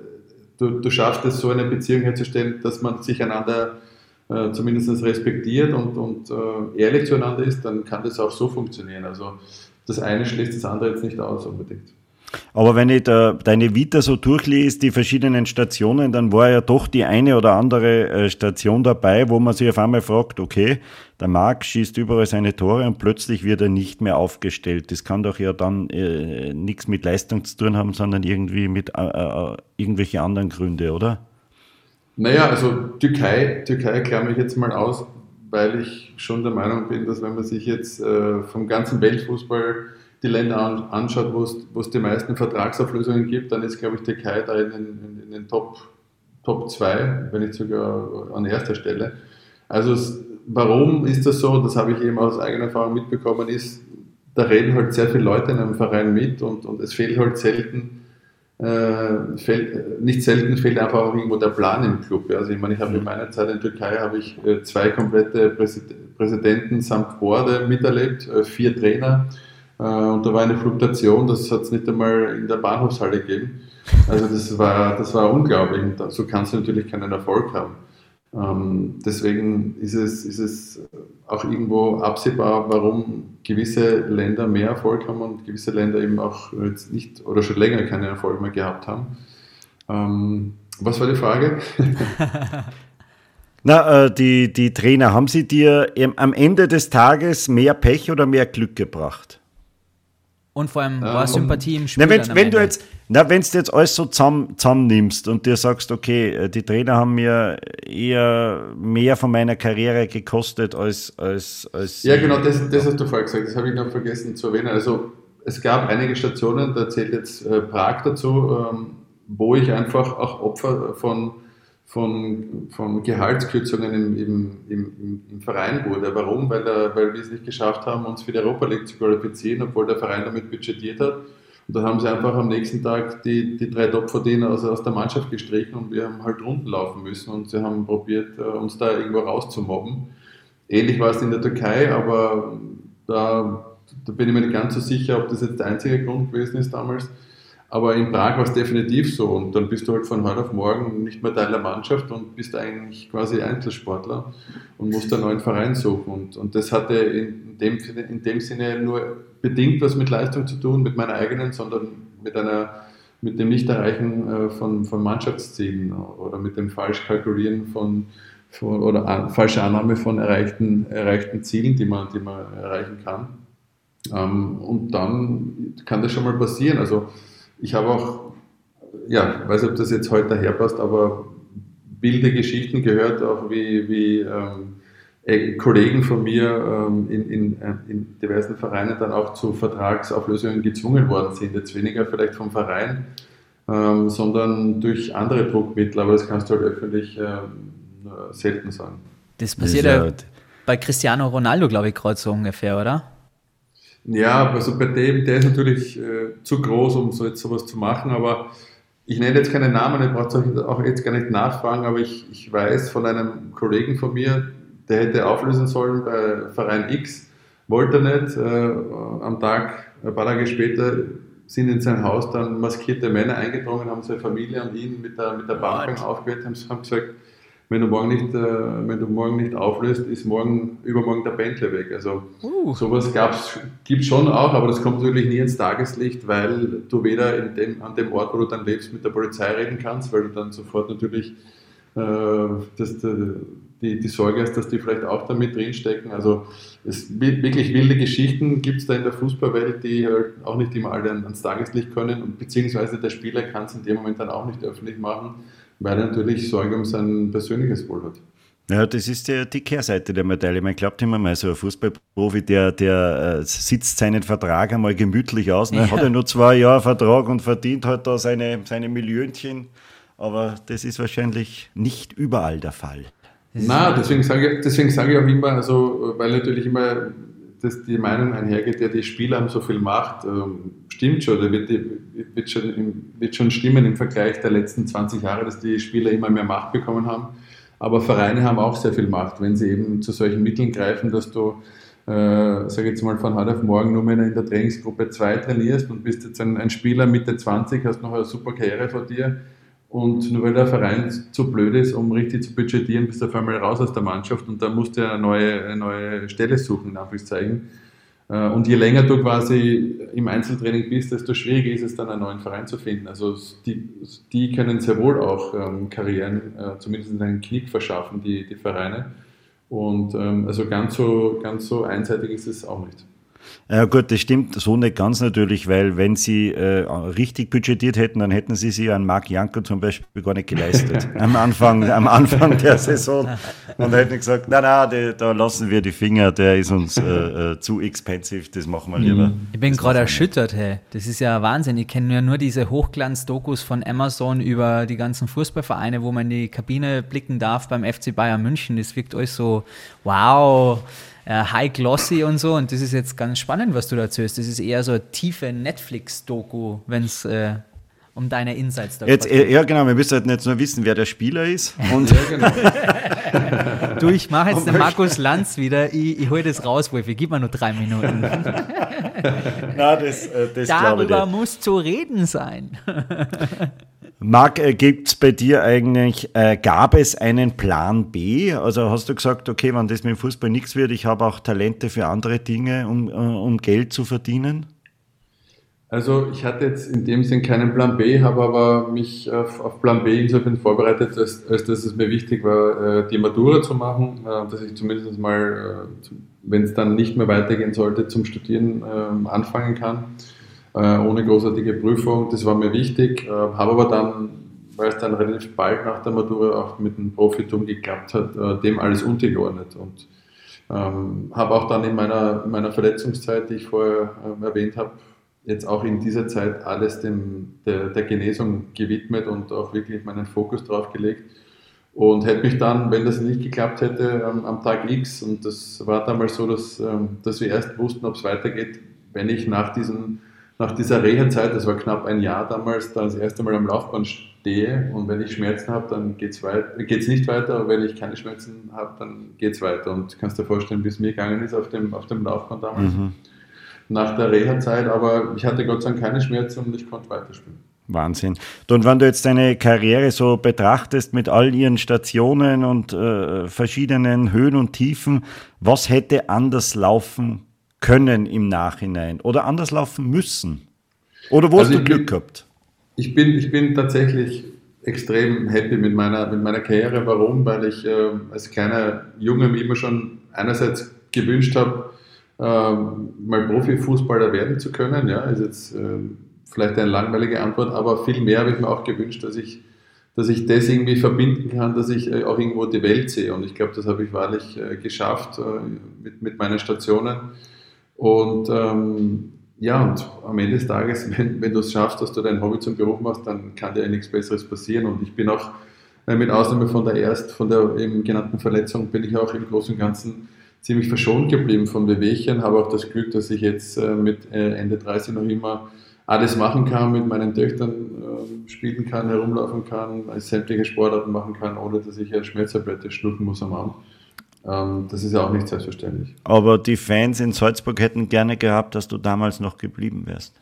du, du schaffst es, so eine Beziehung herzustellen, dass man sich einander äh, zumindest respektiert und, und äh, ehrlich zueinander ist, dann kann das auch so funktionieren. Also das eine schließt das andere jetzt nicht aus unbedingt. Aber wenn ich da deine Vita so durchlese, die verschiedenen Stationen, dann war ja doch die eine oder andere äh, Station dabei, wo man sich auf einmal fragt, okay, der Marc schießt überall seine Tore und plötzlich wird er nicht mehr aufgestellt. Das kann doch ja dann äh, nichts mit Leistung zu tun haben, sondern irgendwie mit äh, äh, anderen Gründe, oder? Naja, also Türkei, Türkei klammere ich jetzt mal aus, weil ich schon der Meinung bin, dass wenn man sich jetzt äh, vom ganzen Weltfußball die Länder anschaut, wo es die meisten Vertragsauflösungen gibt, dann ist, glaube ich, Türkei da in den, in den Top, Top 2, wenn nicht sogar an erster Stelle. Also es, warum ist das so? Das habe ich eben aus eigener Erfahrung mitbekommen, ist, da reden halt sehr viele Leute in einem Verein mit und, und es fehlt halt selten, äh, fehlt, nicht selten fehlt einfach auch irgendwo der Plan im Club. Also ich meine, ich habe in meiner Zeit in Türkei habe ich äh, zwei komplette Präsidenten samt Borde miterlebt, äh, vier Trainer, äh, und da war eine Fluktuation, das hat es nicht einmal in der Bahnhofshalle gegeben. Also das war, das war unglaublich. Und so kannst du natürlich keinen Erfolg haben. Ähm, deswegen ist es, ist es auch irgendwo absehbar, warum gewisse Länder mehr Erfolg haben und gewisse Länder eben auch jetzt nicht oder schon länger keinen Erfolg mehr gehabt haben. Ähm, was war die Frage? Na, äh, die, die Trainer, haben sie dir am Ende des Tages mehr Pech oder mehr Glück gebracht? Und vor allem war ähm, Sympathie im Spiel. Na, wenn, wenn du jetzt, na, wenn du jetzt alles so zusammen, zusammennimmst und dir sagst, okay, äh, die Trainer haben mir eher mehr von meiner Karriere gekostet als. als, als ja, genau, das, das hast du vorher gesagt, das habe ich noch vergessen zu erwähnen. Also, es gab einige Stationen, da zählt jetzt äh, Prag dazu, ähm, wo ich einfach auch Opfer von von, von Gehaltskürzungen im, im, im, im, Verein wurde. Warum? Weil, der, weil wir es nicht geschafft haben, uns für die Europa League zu qualifizieren, obwohl der Verein damit budgetiert hat. Und da haben sie einfach am nächsten Tag die, die drei Topverdiener aus, aus der Mannschaft gestrichen und wir haben halt runden laufen müssen und sie haben probiert, äh, uns da irgendwo rauszumobben. Ähnlich war es in der Türkei, aber da, da bin ich mir nicht ganz so sicher, ob das jetzt der einzige Grund gewesen ist damals. Aber in Prag war es definitiv so und dann bist du halt von heute auf morgen nicht mehr Teil der Mannschaft und bist eigentlich quasi Einzelsportler und musst einen neuen Verein suchen. Und, und das hatte in dem, in dem Sinne nur bedingt was mit Leistung zu tun, mit meiner eigenen, sondern mit einer mit dem Nicht-Erreichen äh, von, von Mannschaftszielen oder mit dem Falschkalkulieren von, von oder an, falsche Annahme von erreichten, erreichten Zielen, die man, die man erreichen kann. Ähm, und dann kann das schon mal passieren. Also ich habe auch, ja, weiß nicht, ob das jetzt heute daherpasst, aber wilde Geschichten gehört, auch wie, wie ähm, äh, Kollegen von mir ähm, in, in, äh, in, diversen Vereinen dann auch zu Vertragsauflösungen gezwungen worden sind. Jetzt weniger vielleicht vom Verein, ähm, sondern durch andere Druckmittel, aber das kannst du halt öffentlich ähm, selten sagen. Das passiert ja bei Cristiano Ronaldo, glaube ich, gerade so ungefähr, oder? Ja, also bei dem, der ist natürlich äh, zu groß, um so jetzt sowas zu machen, aber ich nenne jetzt keine Namen, ich brauche es auch jetzt gar nicht nachfragen, aber ich, ich weiß von einem Kollegen von mir, der hätte auflösen sollen bei Verein X, wollte er nicht. Äh, am Tag, ein paar Tage später, sind in sein Haus dann maskierte Männer eingedrungen, haben seine Familie und ihn mit der, mit der Bank aufgehört, haben, haben gesagt, wenn du morgen nicht, äh, wenn du morgen nicht auflöst, ist morgen, übermorgen der Bentley weg. Also uh. sowas gibt es schon auch, aber das kommt natürlich nie ins Tageslicht, weil du weder dem, an dem Ort, wo du dann lebst, mit der Polizei reden kannst, weil du dann sofort natürlich äh, das, die, die Sorge hast, dass die vielleicht auch damit drinstecken. Also es wirklich wilde Geschichten gibt es da in der Fußballwelt, die halt auch nicht immer alle ans Tageslicht können und beziehungsweise der Spieler kann es in dem Moment dann auch nicht öffentlich machen weil er natürlich Sorge um sein persönliches Wohl hat. Ja, das ist die, die Kehrseite der Medaille. Man glaubt immer mal, so ein Fußballprofi, der, der äh, sitzt seinen Vertrag einmal gemütlich aus. Ne? Ja. Hat er nur zwei Jahre Vertrag und verdient halt da seine, seine Millionchen. Aber das ist wahrscheinlich nicht überall der Fall. Na, deswegen sage, deswegen sage ich auch immer, also, weil natürlich immer dass die Meinung einhergeht, ja, die Spieler haben so viel Macht, ähm, stimmt schon, wird, wird, schon, wird schon stimmen im Vergleich der letzten 20 Jahre, dass die Spieler immer mehr Macht bekommen haben. Aber Vereine haben auch sehr viel Macht, wenn sie eben zu solchen Mitteln greifen, dass du äh, sage jetzt mal von heute auf morgen nur mehr in der Trainingsgruppe 2 trainierst und bist jetzt ein, ein Spieler Mitte 20, hast noch eine super Karriere vor dir und nur weil der Verein zu blöd ist, um richtig zu budgetieren, bist du auf einmal raus aus der Mannschaft und dann musst du eine neue, eine neue Stelle suchen, in Anführungszeichen. Äh, und je länger du quasi im Einzeltraining bist, desto schwieriger ist es dann, einen neuen Verein zu finden. Also die, die können sehr wohl auch ähm, Karrieren, äh, zumindest einen Knick verschaffen, die, die Vereine. Und ähm, also ganz so, ganz so einseitig ist es auch nicht. Ja gut, das stimmt so nicht ganz natürlich, weil wenn sie äh, richtig budgetiert hätten, dann hätten sie sich an Marc Janko zum Beispiel gar nicht geleistet. am, Anfang, am Anfang der Saison. Und hätten gesagt, nein, nein, die, da lassen wir die Finger, der ist uns äh, äh, zu expensive, das machen wir lieber. Mhm. Ich bin gerade erschüttert, hey. Das ist ja Wahnsinn. Ich kenne ja nur diese Hochglanz-Dokus von Amazon über die ganzen Fußballvereine, wo man in die Kabine blicken darf beim FC Bayern München. Das wirkt euch so, wow high glossy und so. Und das ist jetzt ganz spannend, was du da erzählst. Das ist eher so eine tiefe Netflix-Doku, wenn es äh, um deine Insights da geht. Äh, ja, genau. Wir müssen halt nicht nur wissen, wer der Spieler ist. Und ja, genau. du, ich mache jetzt den Markus Lanz wieder. Ich, ich hole das raus, Wolfi. Gib mir nur drei Minuten. Na, das, äh, das Darüber muss zu reden sein. Marc, äh, gibt es bei dir eigentlich, äh, gab es einen Plan B? Also hast du gesagt, okay, wenn das mit dem Fußball nichts wird, ich habe auch Talente für andere Dinge, um, äh, um Geld zu verdienen? Also ich hatte jetzt in dem Sinn keinen Plan B, habe aber mich auf, auf Plan B insofern vorbereitet, als, als dass es mir wichtig war, äh, die Matura zu machen, dass ich zumindest mal, wenn es dann nicht mehr weitergehen sollte, zum Studieren ähm, anfangen kann. Äh, ohne großartige Prüfung. Das war mir wichtig, äh, habe aber dann, weil es dann relativ bald nach der Matura auch mit dem Profitum geklappt hat, äh, dem alles untergeordnet und ähm, habe auch dann in meiner, in meiner Verletzungszeit, die ich vorher äh, erwähnt habe, jetzt auch in dieser Zeit alles dem, der, der Genesung gewidmet und auch wirklich meinen Fokus drauf gelegt. Und hätte mich dann, wenn das nicht geklappt hätte, am, am Tag X, und das war damals so, dass, ähm, dass wir erst wussten, ob es weitergeht, wenn ich nach diesem nach dieser Reha-Zeit, das war knapp ein Jahr damals, da das erste Mal am Laufband stehe und wenn ich Schmerzen habe, dann geht es nicht weiter, aber wenn ich keine Schmerzen habe, dann geht es weiter. Und kannst dir vorstellen, wie es mir gegangen ist auf dem, auf dem Laufband damals, mhm. nach der Reha-Zeit, aber ich hatte Gott sei Dank keine Schmerzen und ich konnte weiterspielen. Wahnsinn. Und wenn du jetzt deine Karriere so betrachtest mit all ihren Stationen und äh, verschiedenen Höhen und Tiefen, was hätte anders laufen können im Nachhinein oder anders laufen müssen? Oder wo also hast du Glück bin, gehabt? Ich bin, ich bin tatsächlich extrem happy mit meiner, mit meiner Karriere. Warum? Weil ich äh, als kleiner Junge mir immer schon einerseits gewünscht habe, äh, mal Profifußballer werden zu können. Ja, ist jetzt äh, vielleicht eine langweilige Antwort, aber viel mehr habe ich mir auch gewünscht, dass ich, dass ich das irgendwie verbinden kann, dass ich äh, auch irgendwo die Welt sehe. Und ich glaube, das habe ich wahrlich äh, geschafft äh, mit, mit meinen Stationen. Und ähm, ja, und am Ende des Tages, wenn, wenn du es schaffst, dass du dein Hobby zum Beruf machst, dann kann dir ja nichts Besseres passieren. Und ich bin auch, äh, mit Ausnahme von der erst, von der eben genannten Verletzung, bin ich auch im Großen und Ganzen ziemlich verschont geblieben von Wehwehchen. Habe auch das Glück, dass ich jetzt äh, mit äh, Ende 30 noch immer alles machen kann, mit meinen Töchtern äh, spielen kann, herumlaufen kann, sämtliche Sportarten machen kann, ohne dass ich eine Schmerztablette schlucken muss am Abend. Ähm, das ist ja auch nicht selbstverständlich. Aber die Fans in Salzburg hätten gerne gehabt, dass du damals noch geblieben wärst.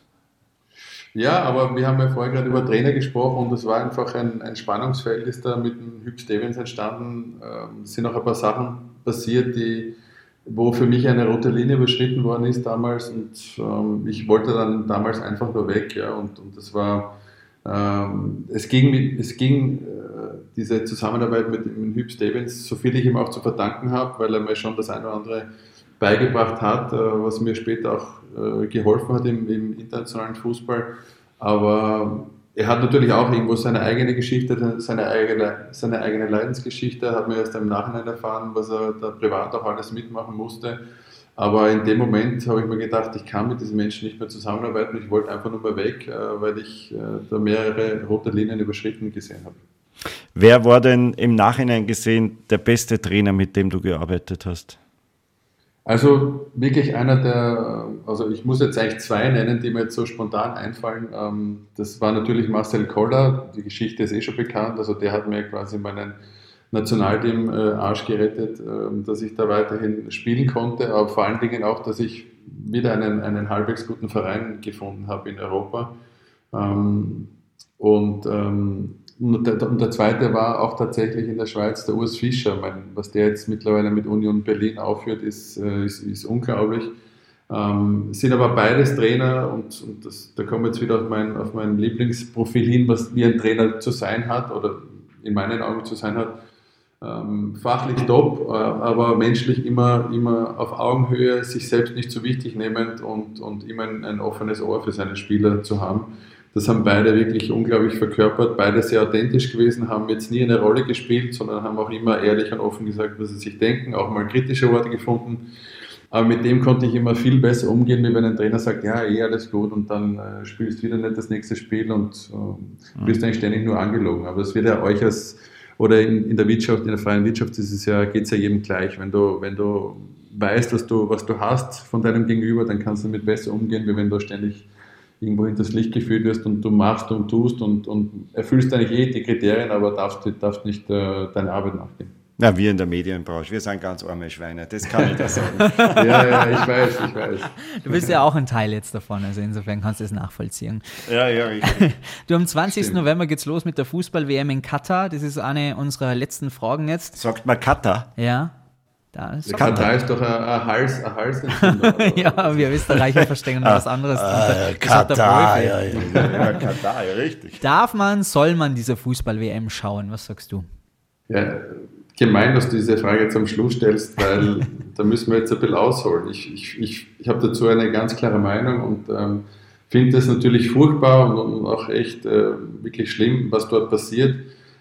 Ja, aber wir haben ja vorher gerade über Trainer gesprochen und es war einfach ein, ein Spannungsfeld, ist da mit dem Hugh Stevens entstanden. Ähm, es sind auch ein paar Sachen passiert, die, wo für mich eine rote Linie überschritten worden ist damals und ähm, ich wollte dann damals einfach nur weg. Ja, und, und das war, ähm, es ging, es ging diese Zusammenarbeit mit, mit Hüb Stevens, so viel ich ihm auch zu verdanken habe, weil er mir schon das eine oder andere beigebracht hat, äh, was mir später auch äh, geholfen hat im, im internationalen Fußball. Aber er hat natürlich auch irgendwo seine eigene Geschichte, seine eigene, seine eigene Leidensgeschichte, hat mir erst im Nachhinein erfahren, was er da privat auch alles mitmachen musste. Aber in dem Moment habe ich mir gedacht, ich kann mit diesen Menschen nicht mehr zusammenarbeiten. Ich wollte einfach nur mal weg, äh, weil ich da mehrere rote Linien überschritten gesehen habe. Wer war denn im Nachhinein gesehen der beste Trainer, mit dem du gearbeitet hast? Also wirklich einer der, also ich muss jetzt eigentlich zwei nennen, die mir jetzt so spontan einfallen. Ähm, das war natürlich Marcel Koller, die Geschichte ist eh schon bekannt, also der hat mir quasi meinen, Nationalteam äh, Arsch gerettet, äh, dass ich da weiterhin spielen konnte, aber vor allen Dingen auch, dass ich wieder einen, einen halbwegs guten Verein gefunden habe in Europa. Ähm, und, ähm, und, der, und, der, zweite war auch tatsächlich in der Schweiz der Urs Fischer. Mein, was der jetzt mittlerweile mit Union Berlin aufführt, ist, äh, ist, ist unglaublich. Ähm, sind aber beides Trainer und, und das, da kommen wir jetzt wieder auf mein, auf mein Lieblingsprofil hin, was wie ein Trainer zu sein hat oder in meinen Augen zu sein hat. Ähm, fachlich top, äh, aber menschlich immer, immer auf Augenhöhe, sich selbst nicht zu so wichtig nehmend und, und immer ein, ein offenes Ohr für seine Spieler zu haben. Das haben beide wirklich unglaublich verkörpert, beide sehr authentisch gewesen, haben jetzt nie eine Rolle gespielt, sondern haben auch immer ehrlich und offen gesagt, was sie sich denken, auch mal kritische Worte gefunden. Aber mit dem konnte ich immer viel besser umgehen, wie wenn ein Trainer sagt, ja, eh alles gut und dann äh, spielst du wieder nicht das nächste Spiel und äh, wirst eigentlich ständig nur angelogen. Aber das wird ja euch als, oder in, in der Wirtschaft, in der freien Wirtschaft ist es ja, geht es ja jedem gleich. Wenn du, wenn du weißt, was du, was du hast von deinem Gegenüber, dann kannst du damit besser umgehen, wie wenn du ständig irgendwo hinters Licht geführt wirst und du machst und tust und, und erfüllst eigentlich eh die Kriterien, aber darfst, darfst nicht äh, deine Arbeit nachgehen. Na, wir in der Medienbranche, wir sind ganz arme Schweine, das kann ich da sagen. ja, ja, ich weiß, ich weiß. Du bist ja auch ein Teil jetzt davon, also insofern kannst du es nachvollziehen. Ja, ja, richtig. Du, am 20. Stimmt. November geht's los mit der Fußball-WM in Katar. Das ist eine unserer letzten Fragen jetzt. Sagt man Katar? Ja. Da ist Katar ist doch ein, ein Hals, ein Hals Ja, wir Österreicher verstehen noch was anderes. Äh, Katar, ja, ja, ja, Katar, ja, richtig. Darf man, soll man diese Fußball-WM schauen? Was sagst du? Ja, gemein, dass du diese Frage am Schluss stellst, weil da müssen wir jetzt ein bisschen ausholen. Ich, ich, ich, ich habe dazu eine ganz klare Meinung und ähm, finde das natürlich furchtbar und, und auch echt äh, wirklich schlimm, was dort passiert.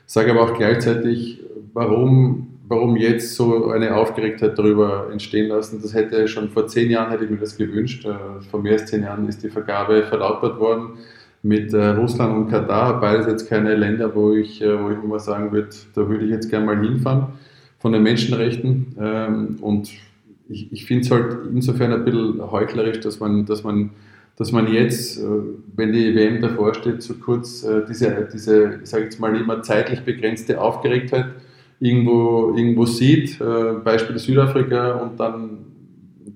Sage aber auch gleichzeitig, warum, warum jetzt so eine Aufgeregtheit darüber entstehen lassen. Das hätte schon vor zehn Jahren hätte ich mir das gewünscht. Äh, vor mehr als zehn Jahren ist die Vergabe verlautbart worden mit äh, Russland und Katar, beides jetzt keine Länder, wo ich, äh, wo ich immer sagen würde, da würde ich jetzt gerne mal hinfahren von den Menschenrechten. Ähm, und ich, ich finde es halt insofern ein bisschen heuchlerisch, dass man, dass man, dass man jetzt, äh, wenn die WM davor steht, so kurz äh, diese, diese ich sage jetzt mal immer zeitlich begrenzte Aufgeregtheit irgendwo, irgendwo sieht, äh, Beispiel Südafrika und dann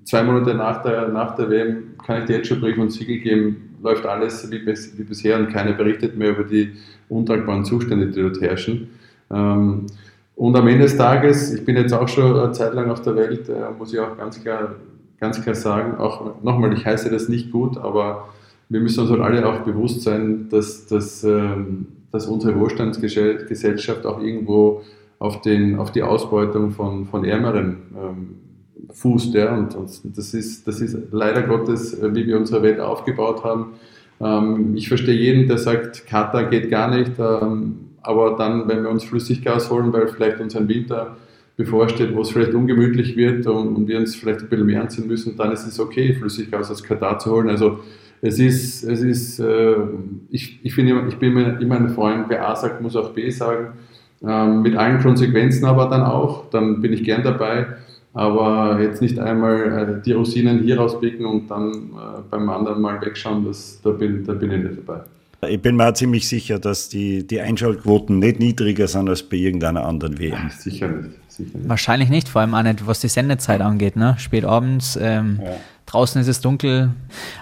zwei Monate nach der, nach der WM kann ich dir jetzt schon Brief und Siegel geben, läuft alles wie, wie, bisher und keiner berichtet mehr über die untragbaren Zustände, die dort herrschen. Ähm, und am Ende des Tages, ich bin jetzt auch schon eine Zeit lang auf der Welt, äh, muss ich auch ganz klar, ganz klar sagen, auch nochmal, ich heiße das nicht gut, aber wir müssen uns halt alle auch bewusst sein, dass, dass, ähm, dass unsere Wohlstandsgesellschaft auch irgendwo auf, den, auf die Ausbeutung von, von Ärmeren ähm, fußt. Ja? Und, und, das, ist, das ist leider Gottes, äh, wie wir unsere Welt aufgebaut haben. Ähm, ich verstehe jeden, der sagt, Katar geht gar nicht, ähm, aber dann, wenn wir uns Flüssiggas holen, weil vielleicht uns ein Winter bevorsteht, wo es vielleicht ungemütlich wird und, wir uns vielleicht ein bisschen mehr anziehen müssen, dann ist es okay, Flüssiggas aus Katar zu holen. Also es ist, es ist äh, ich, ich, finde, ich bin immer ein Freund, wer A sagt, muss auch B sagen, ähm, mit allen Konsequenzen aber dann auch, dann bin ich gern dabei aber jetzt nicht einmal äh, die Rosinen hier rauspicken und dann äh, beim anderen mal wegschauen, das, da, bin, da bin ich nicht dabei. Ich bin mir auch ziemlich sicher, dass die, die Einschaltquoten nicht niedriger sind als bei irgendeiner anderen WM. Sicher nicht, sicher nicht. Wahrscheinlich nicht, vor allem auch nicht, was die Sendezeit angeht. Ne? Spät abends, ähm, ja. draußen ist es dunkel.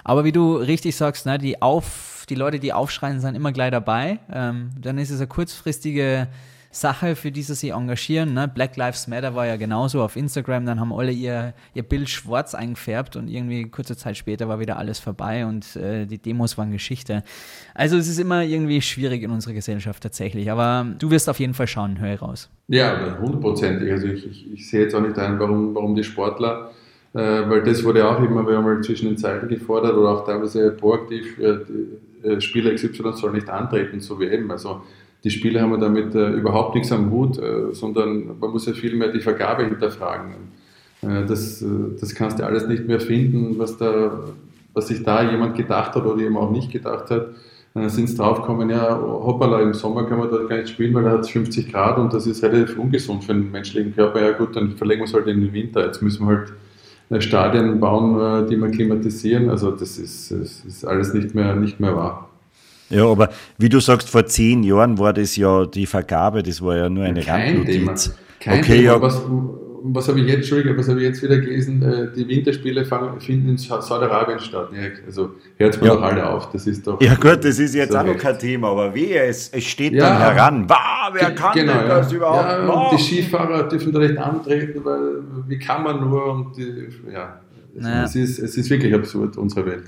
Aber wie du richtig sagst, ne, die, Auf, die Leute, die aufschreien, sind immer gleich dabei. Ähm, dann ist es eine kurzfristige Sache, für die sie sich engagieren. Ne? Black Lives Matter war ja genauso auf Instagram, dann haben alle ihr, ihr Bild schwarz eingefärbt und irgendwie kurze Zeit später war wieder alles vorbei und äh, die Demos waren Geschichte. Also es ist immer irgendwie schwierig in unserer Gesellschaft tatsächlich, aber du wirst auf jeden Fall schauen, höre raus. Ja, hundertprozentig. Also ich, ich, ich, sehe jetzt auch nicht ein, warum, warum die Sportler äh, weil das wurde auch immer wieder mal zwischen den Zeiten gefordert oder auch teilweise proaktiv, äh, äh Spieler XY soll nicht antreten zur WM. Also die Spieler haben damit äh, überhaupt nichts am Hut, äh, sondern man muss ja vielmehr die Vergabe hinterfragen. Äh, das, äh, das kannst du alles nicht mehr finden, was, da, was sich da jemand gedacht hat oder eben auch nicht gedacht hat. Dann sind sie draufgekommen, ja, hoppala, im Sommer kann man dort gar nicht spielen, weil da hat es 50 Grad und das ist relativ ungesund für den menschlichen Körper. Ja gut, dann verlegen wir es halt in den Winter. Jetzt müssen wir halt äh, Stadien bauen, äh, die wir klimatisieren. Also das ist, das ist alles nicht mehr, nicht mehr wahr. Ja, aber wie du sagst, vor zehn Jahren war das ja die Vergabe, das war ja nur eine Kein Thema. Kein okay, Thema. Ja. Was, was habe ich jetzt, Entschuldigung, was habe ich jetzt wieder gelesen? Äh, die Winterspiele fangen, finden in Saudi-Arabien statt. Also hört mal ja. doch alle auf. Das ist doch. Ja, gut, das ist jetzt so auch noch kein Thema, aber wie es, es steht ja. dann heran. Wow, wer kann genau, denn das überhaupt? Ja, wow. Die Skifahrer dürfen da nicht antreten, weil wie kann man nur? Und die, ja, naja. es, ist, es ist wirklich absurd, unsere Welt.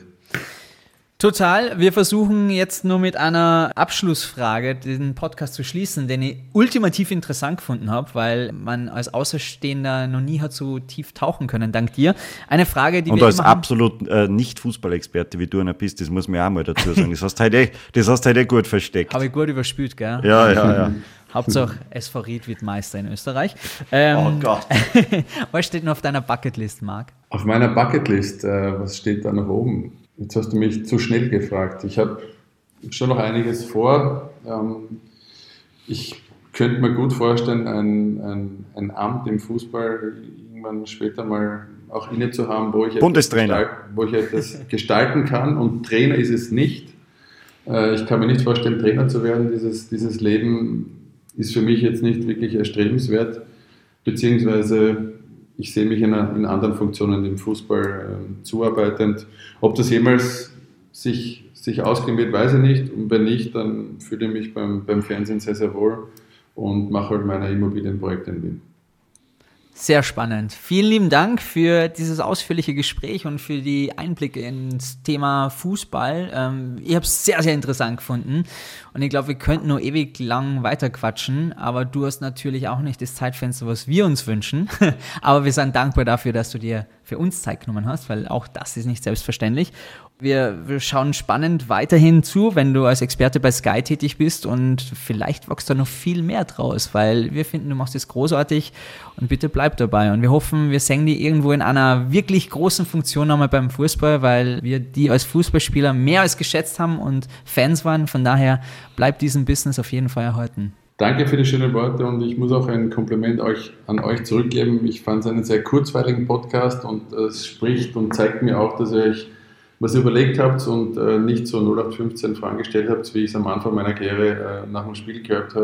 Total. Wir versuchen jetzt nur mit einer Abschlussfrage den Podcast zu schließen, den ich ultimativ interessant gefunden habe, weil man als Außerstehender noch nie hat so tief tauchen können, dank dir. Eine Frage, die Und wir als absolut äh, nicht Fußballexperte, wie du einer bist, das muss man auch mal dazu sagen. Das hast du heute, das hast du heute gut versteckt. Habe ich gut überspült, gell? Ja, ja, ja. Hauptsache SV Ried wird Meister in Österreich. Ähm, oh Gott. was steht noch auf deiner Bucketlist, Marc? Auf meiner Bucketlist, äh, was steht da noch oben? Jetzt hast du mich zu schnell gefragt. Ich habe schon noch einiges vor. Ähm, ich könnte mir gut vorstellen, ein, ein, ein Amt im Fußball irgendwann später mal auch inne zu haben, wo ich, Bundestrainer. Etwas, wo ich etwas gestalten kann. Und Trainer ist es nicht. Äh, ich kann mir nicht vorstellen, Trainer zu werden. Dieses, dieses Leben ist für mich jetzt nicht wirklich erstrebenswert, beziehungsweise ich sehe mich in, in, anderen Funktionen im Fußball äh, zuarbeitend. Ob das jemals sich, sich ausgehen wird, weiß ich nicht. Und wenn nicht, dann fühle ich mich beim, beim Fernsehen sehr, sehr wohl und mache halt meine Immobilienprojekte in Wien. Sehr spannend. Vielen lieben Dank für dieses ausführliche Gespräch und für die Einblicke ins Thema Fußball. Ähm, ich habe es sehr, sehr interessant gefunden und ich glaube, wir könnten nur ewig lang weiterquatschen, aber du hast natürlich auch nicht das Zeitfenster, was wir uns wünschen. aber wir sind dankbar dafür, dass du dir für uns Zeit genommen hast, weil auch das ist nicht selbstverständlich. Wir, schauen spannend weiterhin zu, wenn du als Experte bei Sky tätig bist und vielleicht wächst da noch viel mehr draus, weil wir finden, du machst es großartig und bitte bleib dabei. Und wir hoffen, wir sehen die irgendwo in einer wirklich großen Funktion nochmal beim Fußball, weil wir die als Fußballspieler mehr als geschätzt haben und Fans waren. Von daher bleibt diesem Business auf jeden Fall erhalten. Danke für die schönen Worte und ich muss auch ein Kompliment euch, an euch zurückgeben. Ich fand es einen sehr kurzweiligen Podcast und es spricht und zeigt mir auch, dass ihr euch was ihr überlegt habt und äh, nicht so 0815 Fragen gestellt habt, wie ich es am Anfang meiner Karriere äh, nach dem Spiel gehört,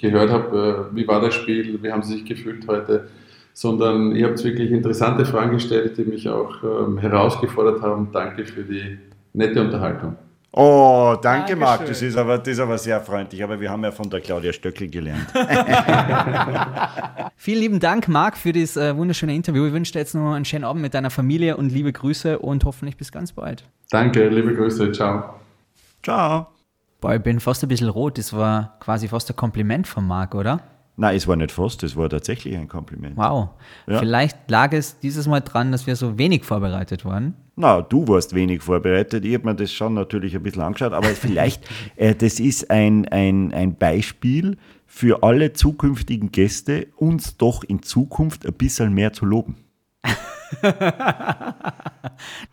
gehört habe. Äh, wie war das Spiel? Wie haben Sie sich gefühlt heute? Sondern ihr habt wirklich interessante Fragen gestellt, die mich auch ähm, herausgefordert haben. Danke für die nette Unterhaltung. Oh, danke Dankeschön. Marc, das ist, aber, das ist aber sehr freundlich. Aber wir haben ja von der Claudia Stöckel gelernt. Vielen lieben Dank, Marc, für das äh, wunderschöne Interview. Ich wünsche dir jetzt noch einen schönen Abend mit deiner Familie und liebe Grüße und hoffentlich bis ganz bald. Danke, liebe Grüße. Ciao. Ciao. Boah, ich bin fast ein bisschen rot. Das war quasi fast ein Kompliment von Marc, oder? Nein, es war nicht fast, es war tatsächlich ein Kompliment. Wow. Ja. Vielleicht lag es dieses Mal dran, dass wir so wenig vorbereitet waren. Na, du warst wenig vorbereitet. Ich habe mir das schon natürlich ein bisschen angeschaut, aber vielleicht, äh, das ist ein, ein, ein Beispiel für alle zukünftigen Gäste, uns doch in Zukunft ein bisschen mehr zu loben.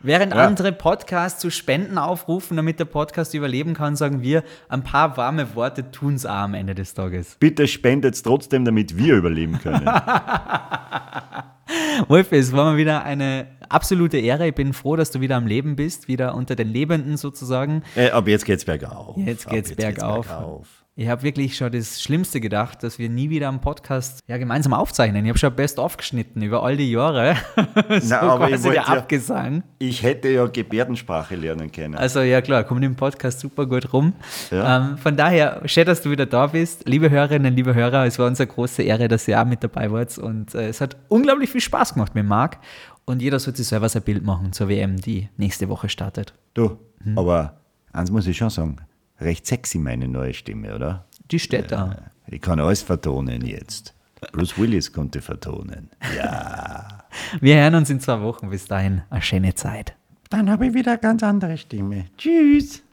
Während ja. andere Podcasts zu Spenden aufrufen, damit der Podcast überleben kann, sagen wir, ein paar warme Worte tun es auch am Ende des Tages. Bitte spendet trotzdem, damit wir überleben können. Wolf, es war mal wieder eine absolute Ehre. Ich bin froh, dass du wieder am Leben bist, wieder unter den Lebenden sozusagen. Äh, aber jetzt geht's bergauf. Jetzt geht's, jetzt bergauf. geht's bergauf. Ich habe wirklich schon das Schlimmste gedacht, dass wir nie wieder am Podcast ja, gemeinsam aufzeichnen. Ich habe schon best aufgeschnitten über all die Jahre. so Na, aber quasi der Abgesang. Ja, ich hätte ja Gebärdensprache lernen können. Also ja klar, kommt im Podcast super gut rum. Ja. Ähm, von daher, schön, dass du wieder da bist. Liebe Hörerinnen, liebe Hörer, es war uns eine große Ehre, dass ihr auch mit dabei wart. Und äh, es hat unglaublich viel Spaß gemacht mit Marc. Und jeder sollte sich selber sein Bild machen zur WM, die nächste Woche startet. Du, hm. aber eins muss ich schon sagen recht sexy, meine neue Stimme, oder? Die steht da. Ich kann alles vertonen jetzt. Bruce Willis konnte vertonen. Ja. Wir hören uns in zwei Wochen. Bis dahin, eine schöne Zeit. Dann habe ich wieder eine ganz andere Stimme. Tschüss.